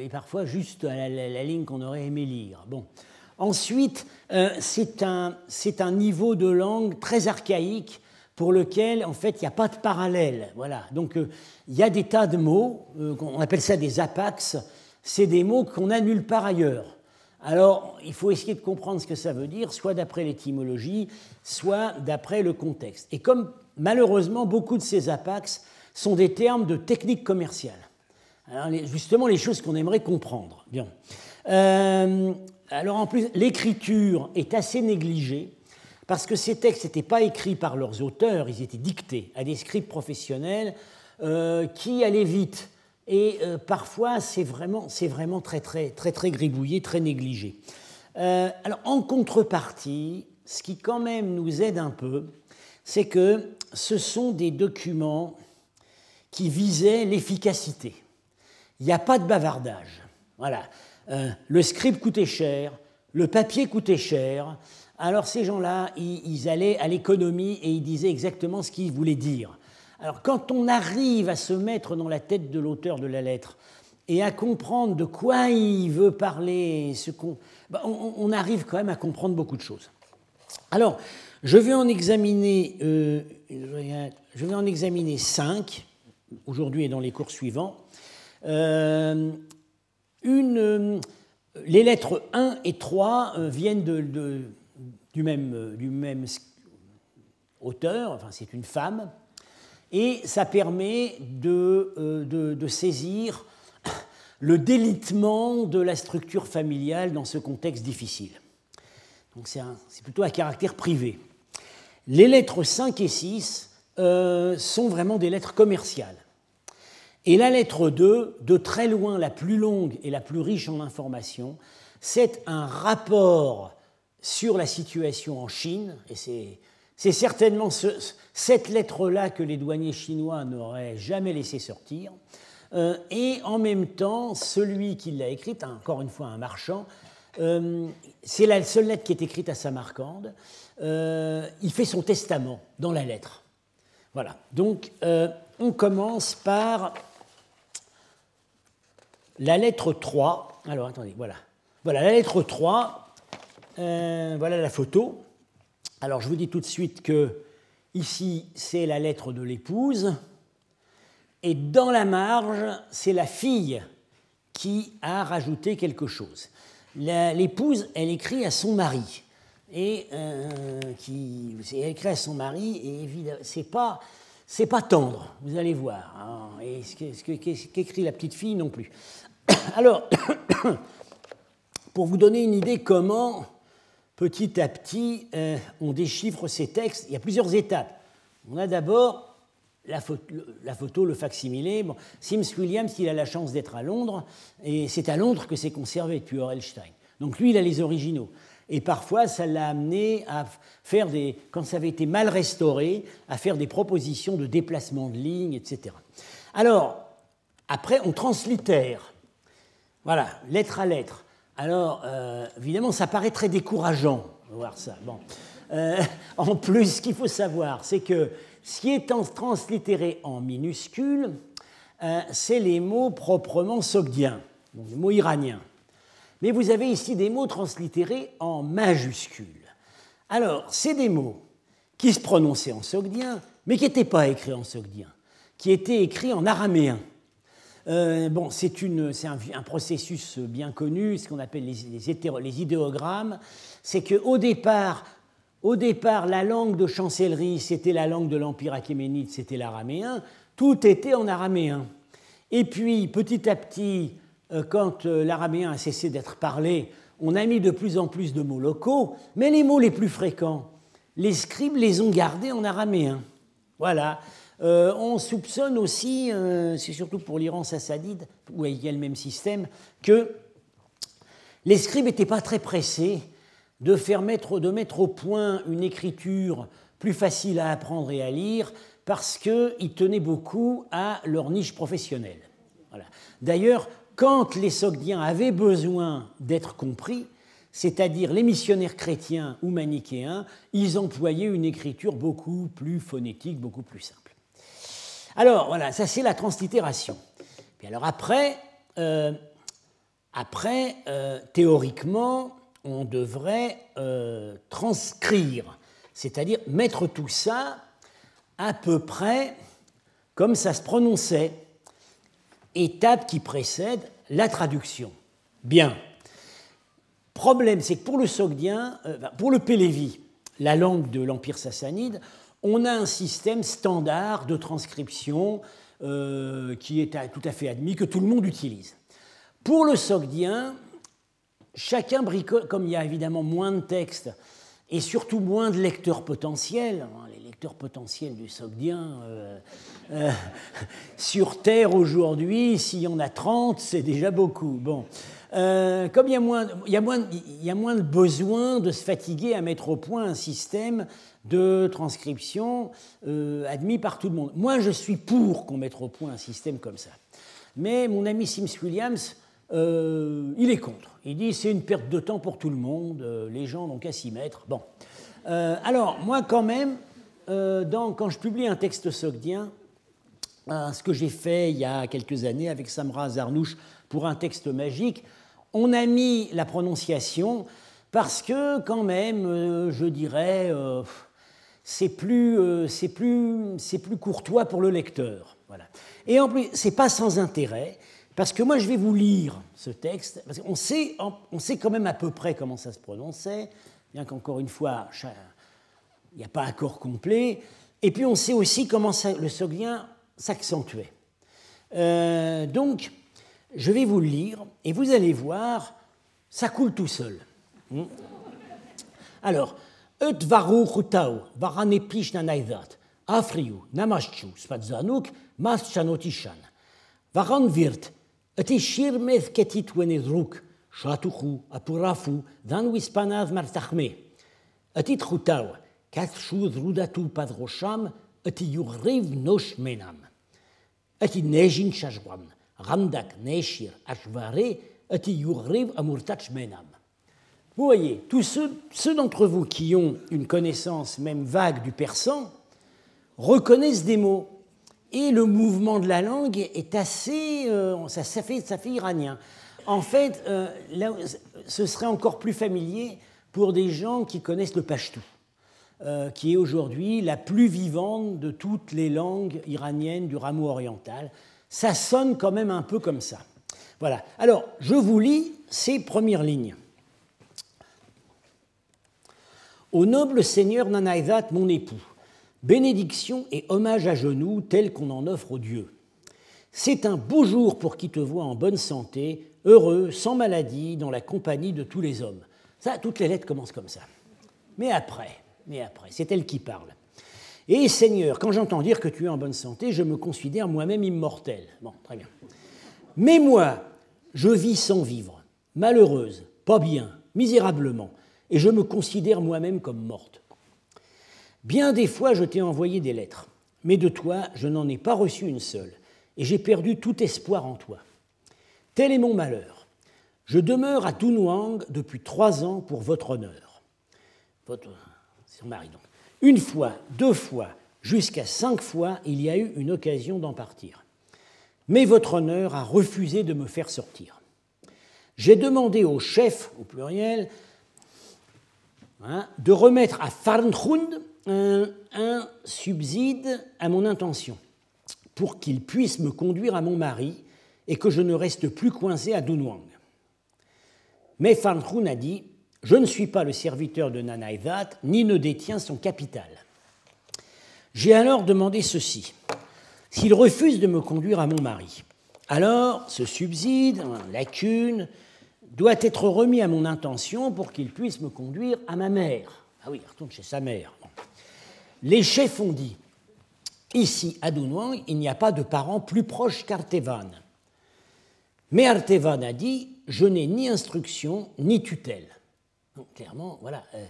et parfois juste la, ligne qu'on aurait aimé lire. Bon. Ensuite, c'est un, un, niveau de langue très archaïque pour lequel, en fait, il n'y a pas de parallèle. Voilà. Donc, il y a des tas de mots, on appelle ça des apax, c'est des mots qu'on a nulle part ailleurs. Alors, il faut essayer de comprendre ce que ça veut dire, soit d'après l'étymologie, soit d'après le contexte. Et comme malheureusement beaucoup de ces apax sont des termes de technique commerciale, justement les choses qu'on aimerait comprendre. Bien. Euh, alors en plus, l'écriture est assez négligée parce que ces textes n'étaient pas écrits par leurs auteurs, ils étaient dictés à des scripts professionnels euh, qui allaient vite et euh, parfois c'est vraiment, vraiment très, très, très, très gribouillé, très négligé. Euh, alors en contrepartie, ce qui quand même nous aide un peu, c'est que ce sont des documents qui visaient l'efficacité. Il n'y a pas de bavardage. Voilà. Euh, le script coûtait cher, le papier coûtait cher. Alors ces gens-là, ils allaient à l'économie et ils disaient exactement ce qu'ils voulaient dire. Alors quand on arrive à se mettre dans la tête de l'auteur de la lettre et à comprendre de quoi il veut parler, ben, on, arrive quand même à comprendre beaucoup de choses. Alors, je vais en examiner, euh, cinq aujourd'hui et dans les cours suivants. Euh, une, les lettres 1 et 3 euh, viennent du, même, du même auteur, enfin c'est une femme, et ça permet euh, de, de, saisir le délitement de la structure familiale dans ce contexte difficile. Donc c'est plutôt un caractère privé. Les lettres 5 et 6 euh, sont vraiment des lettres commerciales. Et la lettre 2, de très loin la plus longue et la plus riche en informations, c'est un rapport sur la situation en Chine, et c'est c'est certainement cette lettre-là que les douaniers chinois n'auraient jamais laissé sortir. Euh, et en même temps, celui qui l'a écrite, encore une fois un marchand, euh, c'est la seule lettre qui est écrite à Samarcande. Euh, il fait son testament dans la lettre. Voilà. Donc, on commence par la lettre 3. Alors, attendez, voilà. Voilà, la lettre 3. voilà la photo. Alors je vous dis tout de suite que ici c'est la lettre de l'épouse et dans la marge c'est la fille qui a rajouté quelque chose. L'épouse elle écrit à son mari et euh, qui elle écrit à son mari et évidemment c'est pas c'est pas tendre, vous allez voir. Hein, et ce qu'écrit la petite fille non plus. Alors, pour vous donner une idée comment petit à petit, euh, on déchiffre ces textes. Il y a plusieurs étapes. On a d'abord la photo, le facsimilé. Bon, Sims Williams, il a la chance d'être à Londres, et c'est à Londres que c'est conservé depuis Orelstein. Donc lui, il a les originaux. Et parfois, ça l'a amené à faire des, quand ça avait été mal restauré, à faire des propositions de déplacement de lignes, etc. Alors, après, on translittère. Voilà, lettre à lettre. Alors, euh, évidemment, ça paraît très décourageant de voir ça. Euh, en plus, ce qu'il faut savoir, c'est que ce qui est translittéré en minuscules, euh, c'est les mots proprement sogdiens, les mots iraniens. Mais vous avez ici des mots translittérés en majuscules. Alors, c'est des mots qui se prononçaient en sogdien, mais qui n'étaient pas écrits en sogdien, qui étaient écrits en araméen. Euh, bon, c'est un, processus bien connu, ce qu'on appelle les, idéogrammes. C'est qu'au départ, au départ, la langue de chancellerie, c'était la langue de l'Empire achéménide, c'était l'araméen. Tout était en araméen. Et puis, petit à petit, euh, quand euh, l'araméen a cessé d'être parlé, on a mis de plus en plus de mots locaux, mais les mots les plus fréquents, les scribes les ont gardés en araméen. Voilà. Euh, on soupçonne aussi, euh, c'est surtout pour l'Iran sassanide, où il y a le même système, que les scribes n'étaient pas très pressés de, faire mettre, de mettre au point une écriture plus facile à apprendre et à lire, parce qu'ils tenaient beaucoup à leur niche professionnelle. D'ailleurs, quand les Sogdiens avaient besoin d'être compris, c'est-à-dire les missionnaires chrétiens ou manichéens, ils employaient une écriture beaucoup plus phonétique, beaucoup plus simple. Alors voilà, ça c'est la translittération. Alors après, euh, euh, théoriquement, on devrait euh, transcrire, c'est-à-dire mettre tout ça à peu près comme ça se prononçait, étape qui précède la traduction. Bien. Problème, c'est que pour le sogdien, pour le pélévi, la langue de l'Empire sassanide, on a un système standard de transcription euh, qui est tout à fait admis, que tout le monde utilise. Pour le sogdien, chacun bricole, comme il y a évidemment moins de textes et surtout moins de lecteurs potentiels, hein, les lecteurs potentiels du sogdien, euh, euh, sur Terre aujourd'hui, s'il y en a 30, c'est déjà beaucoup. Bon. Comme il y, a moins, il, y a moins, il y a moins de besoin de se fatiguer à mettre au point un système de transcription euh, admis par tout le monde. Moi, je suis pour qu'on mette au point un système comme ça. Mais mon ami Sims Williams, euh, il est contre. Il dit c'est une perte de temps pour tout le monde, euh, les gens n'ont qu'à s'y mettre. Bon. alors, moi, quand même, quand je publie un texte sogdien, ce que j'ai fait il y a quelques années avec Samra Zarnouch pour un texte magique, on a mis la prononciation parce que, quand même, je dirais c'est plus, euh, plus, plus, courtois pour le lecteur. Voilà. Et en plus, c'est pas sans intérêt, parce que moi, je vais vous lire ce texte, parce qu'on sait, on sait quand même à peu près comment ça se prononçait, bien qu'encore une fois, il n'y a pas accord complet, et puis on sait aussi comment le soglien s'accentuait. Euh, donc, je vais vous le lire, et vous allez voir, ça coule tout seul. Hmm. Alors, Et varu chutau, varane pishna naizat, afriu, namaschu, spatzanuk, mas chanotishan. Varan virt, et ishir meth ketit wenedruk, shatuchu, apurafu, dan wispanaz martachme. Et it chutau, kat shud rudatu padrosham, et yugriv nosh menam. Et nejin shashwan, Vous voyez, tous ceux, d'entre vous qui ont une connaissance même vague du persan reconnaissent des mots. Et le mouvement de la langue est assez... Euh, ça, fait, ça fait iranien. En fait, euh, ce serait encore plus familier pour des gens qui connaissent le pashtou, euh, qui est aujourd'hui la plus vivante de toutes les langues iraniennes du rameau oriental. Ça sonne quand même un peu comme ça. Voilà. Alors, je vous lis ces premières lignes. Au noble seigneur Nanaïdat, mon époux, bénédiction et hommage à genoux tel qu'on en offre aux dieux. C'est un beau jour pour qui te voit en bonne santé, heureux, sans maladie, dans la compagnie de tous les hommes. Ça, toutes les lettres commencent comme ça. Mais après, mais après, c'est elle qui parle. Et Seigneur, quand j'entends dire que tu es en bonne santé, je me considère moi-même immortel. Bon, très bien. Mais moi, je vis sans vivre, malheureuse, pas bien, misérablement, et je me considère moi-même comme morte. Bien des fois, je t'ai envoyé des lettres, mais de toi, je n'en ai pas reçu une seule, et j'ai perdu tout espoir en toi. Tel est mon malheur. Je demeure à Tunwang depuis trois ans pour votre honneur. Votre, son mari donc. Une fois, deux fois, jusqu'à cinq fois, il y a eu une occasion d'en partir. Mais votre honneur a refusé de me faire sortir. j'ai demandé au chef, au pluriel, hein, de remettre à Farnhund un, un subside à mon intention, pour qu'il puisse me conduire à mon mari et que je ne reste plus coincé à Dunhuang. Mais Farnhund a dit Je ne suis pas le serviteur de Nanaïdat, ni ne détiens son capital. J'ai alors demandé ceci s'il refuse de me conduire à mon mari, alors ce subside, lacune, doit être remis à mon intention pour qu'il puisse me conduire à ma mère. Ah oui, il retourne chez sa mère. Les chefs ont dit ici, à Dunhuang, il n'y a pas de parents plus proches qu'Artevan. Mais Artevan a dit je n'ai ni instruction ni tutelle. Donc, clairement, voilà, euh,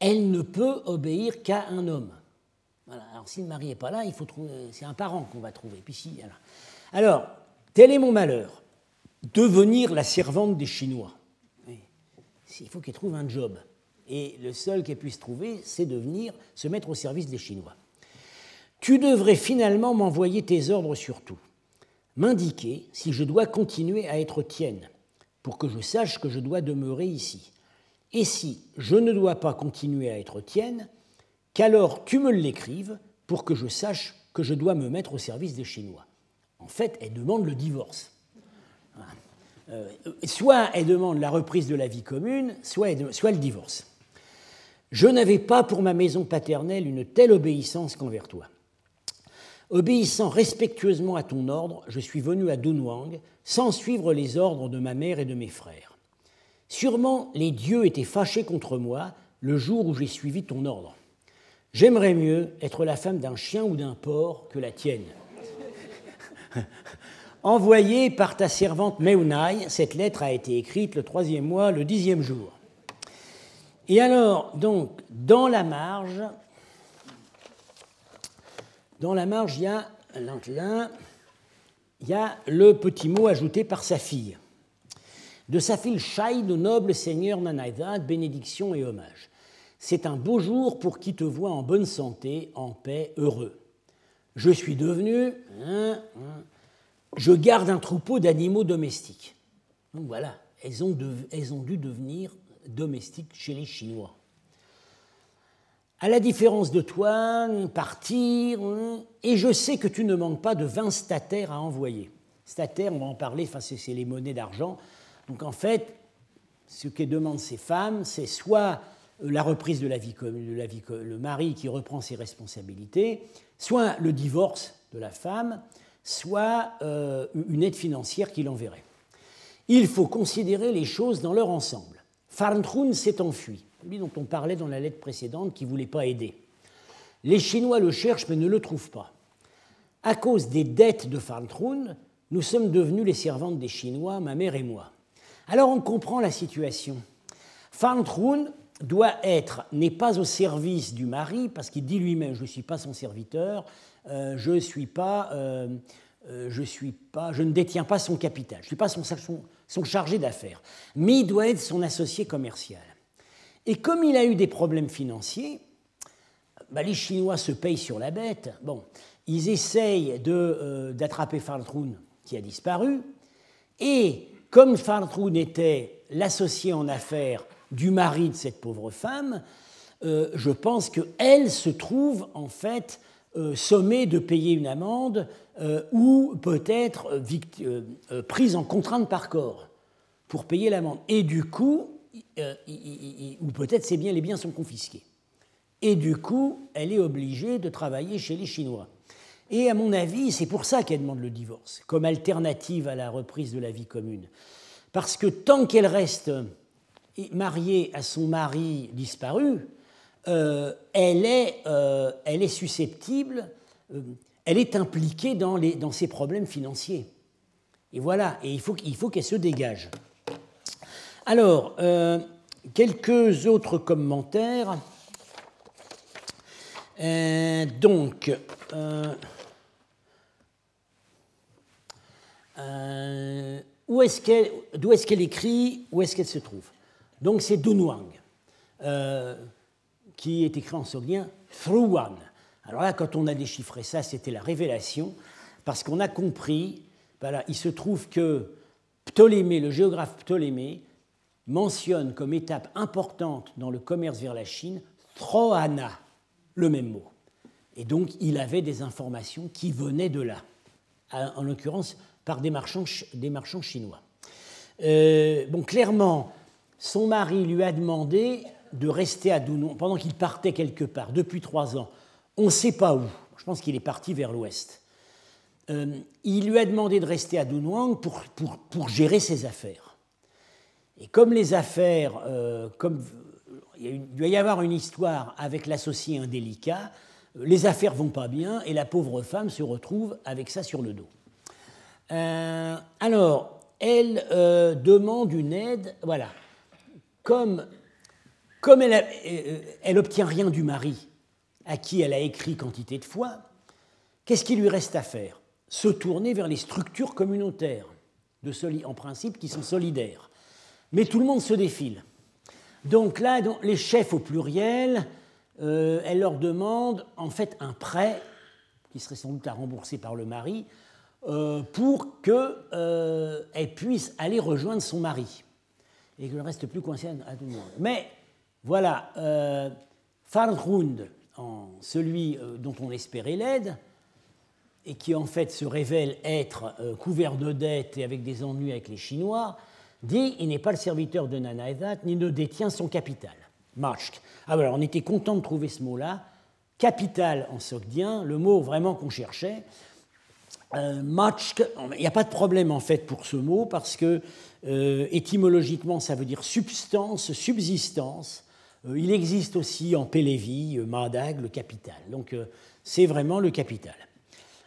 elle ne peut obéir qu'à un homme. Alors, si le mari n'est pas là, il faut trouver, c'est un parent qu'on va trouver. Puis alors. tel est mon malheur, devenir la servante des Chinois. Il faut qu'elle trouve un job. Et le seul qu'elle puisse trouver, c'est de venir se mettre au service des Chinois. Tu devrais finalement m'envoyer tes ordres sur tout, m'indiquer si je dois continuer à être tienne, pour que je sache que je dois demeurer ici. Et si je ne dois pas continuer à être tienne, qu'alors tu me l'écrives pour que je sache que je dois me mettre au service des Chinois. En fait, elle demande le divorce. Euh, soit elle demande la reprise de la vie commune, soit, soit le divorce. Je n'avais pas pour ma maison paternelle une telle obéissance qu'envers toi. Obéissant respectueusement à ton ordre, je suis venu à Dunhuang sans suivre les ordres de ma mère et de mes frères. Sûrement les dieux étaient fâchés contre moi le jour où j'ai suivi ton ordre. J'aimerais mieux être la femme d'un chien ou d'un porc que la tienne. Envoyée par ta servante Meunai, cette lettre a été écrite le troisième mois, le dixième jour. Et alors, donc, dans la marge, dans la marge, il y a, il y a le petit mot ajouté par sa fille. De sa fille Shai, de noble seigneur Nanaïdad, bénédiction et hommage. C'est un beau jour pour qui te voit en bonne santé, en paix, heureux. Je suis devenu. Hein, hein, je garde un troupeau d'animaux domestiques. Donc voilà, elles ont, dû devenir domestiques chez les Chinois. À la différence de toi, partir, hein, et je sais que tu ne manques pas de 20 stataires à envoyer. Stataires, on va en parler, enfin, c'est les monnaies d'argent. Donc en fait, ce que demandent ces femmes, c'est soit la reprise de la vie, vie, le mari qui reprend ses responsabilités, soit le divorce de la femme, soit euh, une aide financière qui l'enverrait. Il faut considérer les choses dans leur ensemble. Farntrun s'est enfui, lui dont on parlait dans la lettre précédente, qui ne voulait pas aider. Les Chinois le cherchent mais ne le trouvent pas. À cause des dettes de Farntrun, nous sommes devenus les servantes des Chinois, ma mère et moi. Alors on comprend la situation. Farntrun doit être, n'est pas au service du mari, parce qu'il dit lui-même, je ne suis pas son serviteur, euh, je, suis pas, euh, euh, suis pas, je ne détiens pas son capital, je ne suis pas son, chargé d'affaires, mais il doit être son associé commercial. Et comme il a eu des problèmes financiers, bah, les Chinois se payent sur la bête. Bon, ils essayent d'attraper Farntroon qui a disparu, et comme Farntroon était l'associé en affaires du mari de cette pauvre femme, euh, je pense qu'elle se trouve en fait euh, sommée de payer une amende euh, ou peut-être prise en contrainte par corps pour payer l'amende. Et du coup, ou peut-être c'est bien les biens sont confisqués. Et du coup, elle est obligée de travailler chez les Chinois. Et à mon avis, c'est pour ça qu'elle demande le divorce, comme alternative à la reprise de la vie commune. Parce que tant qu'elle reste mariée à son mari disparu, euh, elle, est, euh, elle, est, susceptible, euh, elle est impliquée dans, les, dans, ses problèmes financiers. Et voilà, et il faut, il faut qu'elle se dégage. Alors, quelques autres commentaires. donc, où est-ce qu'elle, d'où est-ce qu'elle écrit, où est-ce qu'elle se trouve? Donc c'est Dunhuang, euh, qui est écrit en sogdien Thruwan. Alors là, quand on a déchiffré ça, c'était la révélation, parce qu'on a compris, voilà, il se trouve que Ptolémée, le géographe Ptolémée, mentionne comme étape importante dans le commerce vers la Chine Troana, le même mot. Et donc il avait des informations qui venaient de là, en l'occurrence par des marchands, des marchands chinois. Euh, bon, clairement, son mari lui a demandé de rester à Dounon pendant qu'il partait quelque part, depuis trois ans. On ne sait pas où. Je pense qu'il est parti vers l'ouest. Euh, il lui a demandé de rester à Dunhuang pour, pour, pour, gérer ses affaires. Et comme les affaires, euh, comme il doit y avoir une histoire avec l'associé indélicat, les affaires vont pas bien et la pauvre femme se retrouve avec ça sur le dos. Euh, alors, elle demande une aide, voilà. Comme, elle, elle obtient rien du mari à qui elle a écrit quantité de fois, qu'est-ce qu'il lui reste à faire? Se tourner vers les structures communautaires, de en principe, qui sont solidaires. Mais tout le monde se défile. Donc là, les chefs au pluriel, euh, elle leur demande en fait un prêt, qui serait sans doute à rembourser par le mari, euh, pour qu'elle euh, puisse aller rejoindre son mari et qu'elle ne reste plus coincée à tout le monde. Mais voilà, euh, celui dont on espérait l'aide, et qui en fait se révèle être euh, couvert de dettes et avec des ennuis avec les Chinois, dit il n'est pas le serviteur de Nanaedat ni ne détient son capital. Marchk. Ah voilà, on était content de trouver ce mot-là. Capital en sogdien, le mot vraiment qu'on cherchait. Euh, il n'y a pas de problème en fait pour ce mot parce que euh, étymologiquement ça veut dire substance, subsistance. Euh, il existe aussi en Pélévi, Madag, le capital. Donc c'est vraiment le capital.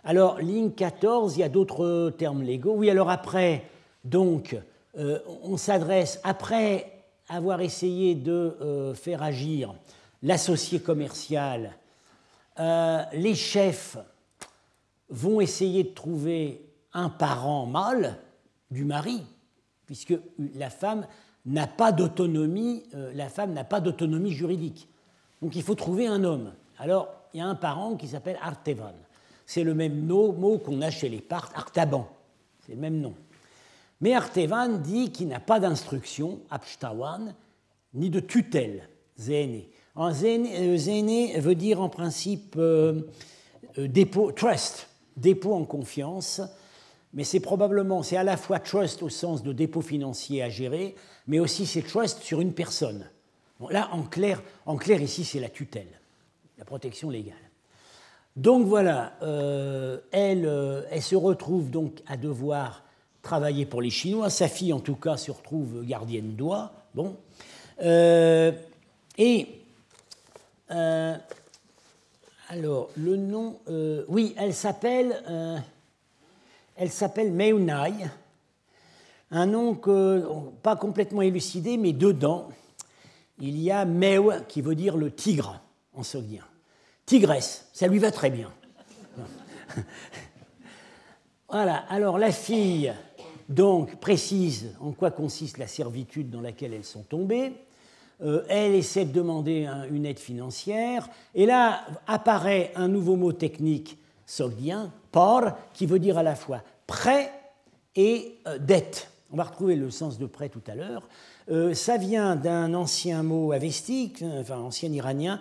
Alors, ligne 14, il y a d'autres termes légaux. Oui, alors après, donc, on s'adresse, après avoir essayé de faire agir l'associé commercial, les chefs vont essayer de trouver un parent mâle du mari, puisque la femme n'a pas d'autonomie, la femme n'a pas d'autonomie juridique. Donc il faut trouver un homme. Alors, il y a un parent qui s'appelle Artevan. C'est le même mot qu'on a chez les Parthes, Artaban. C'est le même nom. Mais Artevan dit qu'il n'a pas d'instruction, Abshtawan, ni de tutelle, Zéné. Zéné euh, veut dire en principe euh, euh, dépôt, trust, dépôt en confiance, mais c'est probablement, c'est à la fois trust au sens de dépôt financier à gérer, mais aussi c'est trust sur une personne. là, en clair, en clair ici, c'est la tutelle, la protection légale. Donc voilà, euh, elle, euh, elle, se retrouve donc à devoir travailler pour les Chinois. Sa fille, en tout cas, se retrouve gardienne d'oie. Bon. Euh, et alors, le nom, oui, elle s'appelle, elle s'appelle Meunai, un nom pas complètement élucidé, mais dedans, il y a Meu qui veut dire le tigre en sogdien. Tigresse, ça lui va très bien. voilà, alors la fille, donc, précise en quoi consiste la servitude dans laquelle elles sont tombées. Euh, elle essaie de demander une aide financière. Et là apparaît un nouveau mot technique sogdien, por, qui veut dire à la fois prêt et euh, dette. On va retrouver le sens de prêt tout à l'heure. Euh, ça vient d'un ancien mot avestique, enfin ancien iranien,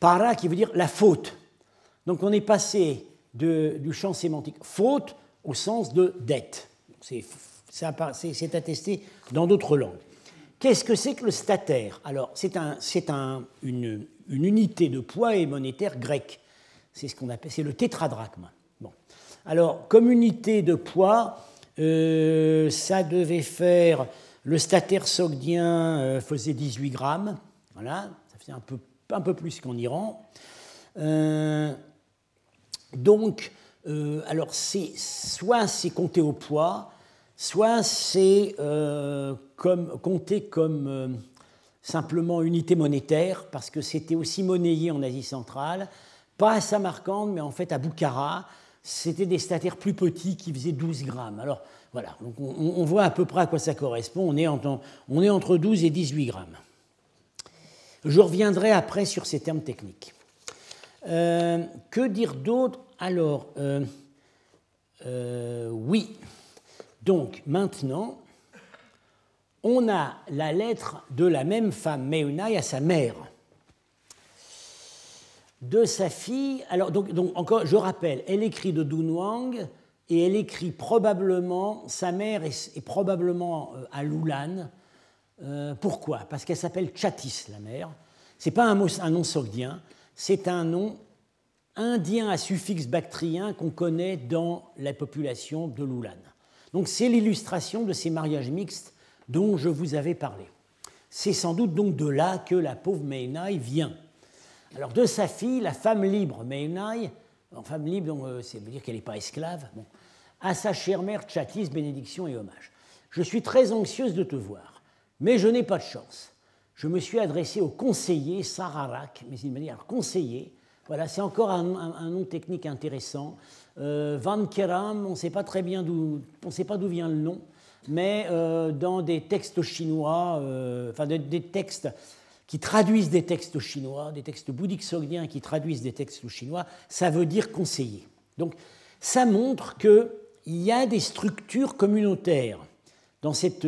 para qui veut dire la faute. Donc on est passé du champ sémantique faute au sens de dette. C'est attesté dans d'autres langues. Qu'est-ce que c'est que le statère? Alors, c'est un, un, une, unité de poids et monétaire grec. C'est ce qu'on appelle, c'est le tétradrachme. Bon. Alors, comme unité de poids, euh, ça devait faire, le statère sogdien euh, faisait 18 grammes, voilà, ça faisait un peu un peu plus qu'en Iran. Euh, donc, alors c'est soit c'est compté au poids, soit c'est comme, comme simplement unité monétaire, parce que c'était aussi monnayé en Asie centrale, pas à Samarcande, mais en fait à Boukhara, c'était des stataires plus petits qui faisaient 12 grammes. Alors voilà, donc on, voit à peu près à quoi ça correspond, on est, entre 12 et 18 grammes. Je reviendrai après sur ces termes techniques. Euh, que dire d'autre? Alors, euh, euh, oui. Donc, maintenant, on a la lettre de la même femme, Meunai, à sa mère. De sa fille, alors donc, encore, je rappelle, elle écrit de Dunhuang et elle écrit probablement, sa mère est, probablement euh, à Lulan. Euh, pourquoi? Parce qu'elle s'appelle Chatis, la mère. Ce n'est pas un, un nom sogdien, c'est un nom indien à suffixe bactrien qu'on connaît dans la population de Lulan. Donc c'est l'illustration de ces mariages mixtes dont je vous avais parlé. C'est sans doute donc de là que la pauvre Meinai vient. Alors de sa fille, la femme libre Meinai, en femme libre, euh, ça veut dire qu'elle n'est pas esclave, à sa chère mère Chatis, bénédiction et hommage. Je suis très anxieuse de te voir, mais je n'ai pas de chance. Je me suis adressée au conseiller Sararak, mais il m'a dit alors conseiller, voilà, c'est encore un, nom technique intéressant. Euh, Van Keram, on ne sait pas très bien d'où, d'où vient le nom mais euh, dans des textes chinois, euh, enfin des, textes qui traduisent des textes chinois, des textes bouddhiques sogdiens qui traduisent des textes chinois, ça veut dire conseiller. Donc ça montre qu'il y a des structures communautaires dans cette,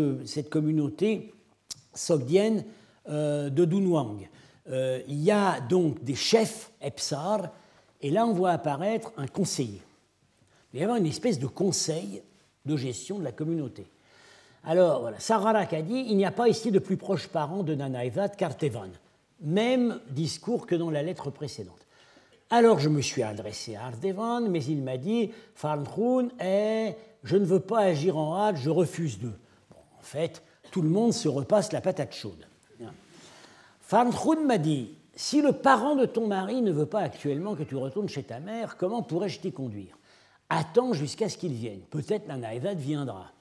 communauté sogdienne euh, de Dunhuang. il y a donc des chefs Epsar, et là on voit apparaître un conseiller. Il va y avoir une espèce de conseil de gestion de la communauté. Alors, voilà, Sararak a dit il n'y a pas ici de plus proche parent de Nanaïvat qu'Artevan. Même discours que dans la lettre précédente. Alors, je me suis adressé à Artevan, mais il m'a dit Farnhun est je ne veux pas agir en hâte, je refuse d'eux. en fait, tout le monde se repasse la patate chaude. Farnhun m'a dit si le parent de ton mari ne veut pas actuellement que tu retournes chez ta mère, comment pourrais-je t'y conduire? Attends jusqu'à ce qu'il vienne. Peut-être Nanaïvat viendra.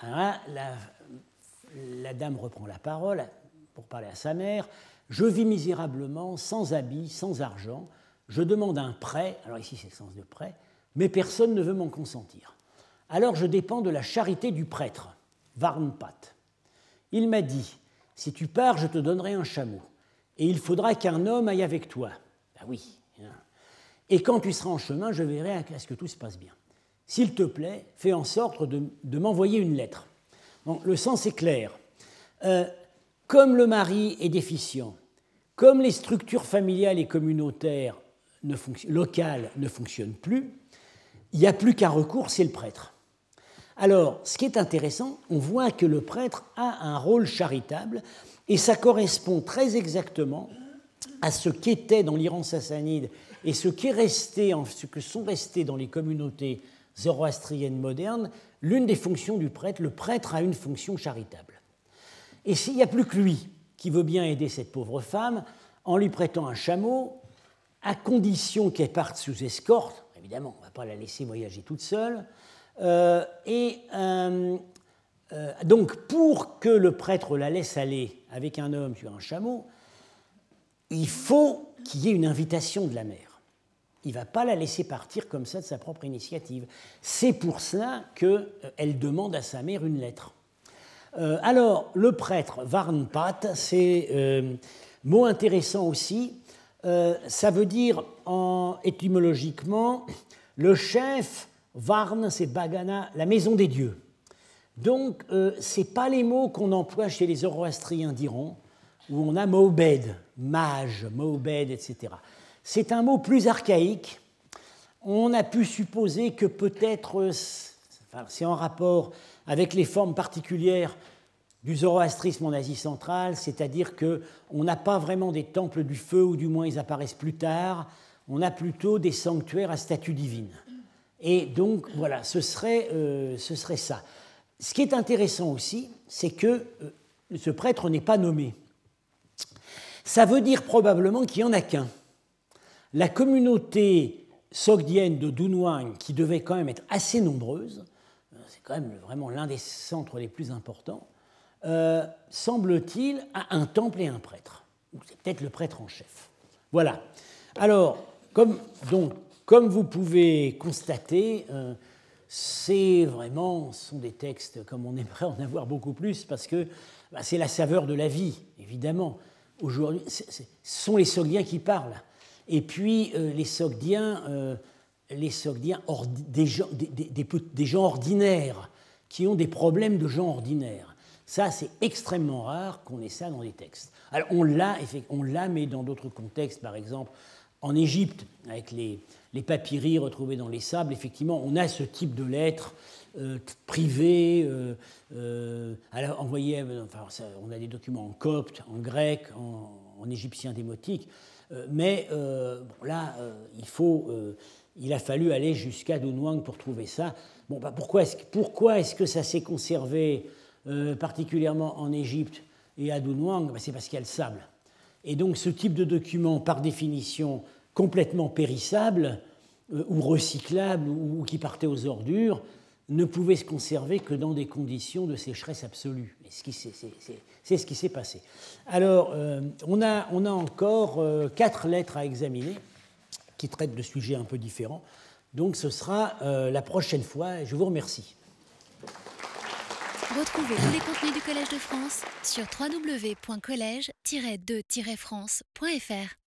Alors la, dame reprend la parole pour parler à sa mère. Je vis misérablement, sans habit, sans argent. Je demande un prêt, alors ici c'est le sens de prêt, mais personne ne veut m'en consentir. Alors je dépends de la charité du prêtre, Varnpat. Il m'a dit Si tu pars, je te donnerai un chameau, et il faudra qu'un homme aille avec toi. Ben oui. Hein. Et quand tu seras en chemin, je verrai à ce que tout se passe bien. S'il te plaît, fais en sorte de, m'envoyer une lettre. le sens est clair. Euh, comme le mari est déficient, comme les structures familiales et communautaires locales ne fonctionnent plus, il n'y a plus qu'un recours, c'est le prêtre. Alors, ce qui est intéressant, on voit que le prêtre a un rôle charitable et ça correspond très exactement à ce qu'était dans l'Iran sassanide et ce, qui est resté, ce que sont restés dans les communautés zoroastrienne moderne, l'une des fonctions du prêtre, le prêtre a une fonction charitable. Et s'il n'y a plus que lui qui veut bien aider cette pauvre femme, en lui prêtant un chameau, à condition qu'elle parte sous escorte, évidemment, on ne va pas la laisser voyager toute seule, euh, et euh, euh, donc pour que le prêtre la laisse aller avec un homme sur un chameau, il faut qu'il y ait une invitation de la mère il ne va pas la laisser partir comme ça de sa propre initiative. C'est pour cela qu'elle euh, demande à sa mère une lettre. Euh, alors, le prêtre Varnpat, c'est euh, mot intéressant aussi. ça veut dire en, étymologiquement le chef Varn, c'est Bagana, la maison des dieux. Donc, ce n'est pas les mots qu'on emploie chez les Zoroastriens d'Iran, où on a Maobed, mage, Maobed, etc. C'est un mot plus archaïque. On a pu supposer que peut-être c'est en rapport avec les formes particulières du zoroastrisme en Asie centrale, c'est-à-dire qu'on n'a pas vraiment des temples du feu, ou du moins ils apparaissent plus tard, on a plutôt des sanctuaires à statut divine. Et donc voilà, ce serait, euh, ça. Ce qui est intéressant aussi, c'est que euh, ce prêtre n'est pas nommé. Ça veut dire probablement qu'il n'y en a qu'un la communauté sogdienne de Dunhuang, qui devait quand même être assez nombreuse, euh, c'est quand même vraiment l'un des centres les plus importants, euh, semble-t-il, a un temple et un prêtre. C'est peut-être le prêtre en chef. Voilà. Alors, comme, donc, comme vous pouvez constater, euh, c'est vraiment, ce sont des textes comme on aimerait en avoir beaucoup plus, parce que bah, c'est la saveur de la vie, évidemment. Aujourd'hui, ce sont les Sogdiens qui parlent. Et puis euh, les Sogdiens, euh, les Sogdiens des, gens, ordinaires qui ont des problèmes de gens ordinaires. Ça, c'est extrêmement rare qu'on ait ça dans des textes. Alors on l'a, on l'a, mais dans d'autres contextes, par exemple en Égypte, avec les, les retrouvés dans les sables, effectivement, on a ce type de lettres euh, privées, euh, envoyées, enfin, on a des documents en copte, en grec, en, égyptien démotique, mais là, il, faut, il a fallu aller jusqu'à Dunhuang pour trouver ça. Bon, bah, pourquoi est-ce que ça s'est conservé particulièrement en Égypte et à Dunhuang bah, C'est parce qu'il y a le sable. Et donc ce type de document, par définition complètement périssable euh, ou recyclable ou, qui partait aux ordures, ne pouvait se conserver que dans des conditions de sécheresse absolue. C'est ce qui s'est passé. Alors, euh, on, a, encore euh, quatre lettres à examiner qui traitent de sujets un peu différents. Donc, ce sera la prochaine fois. Je vous remercie.
Retrouvez tous les contenus du Collège de France sur www.colège-2-france.fr.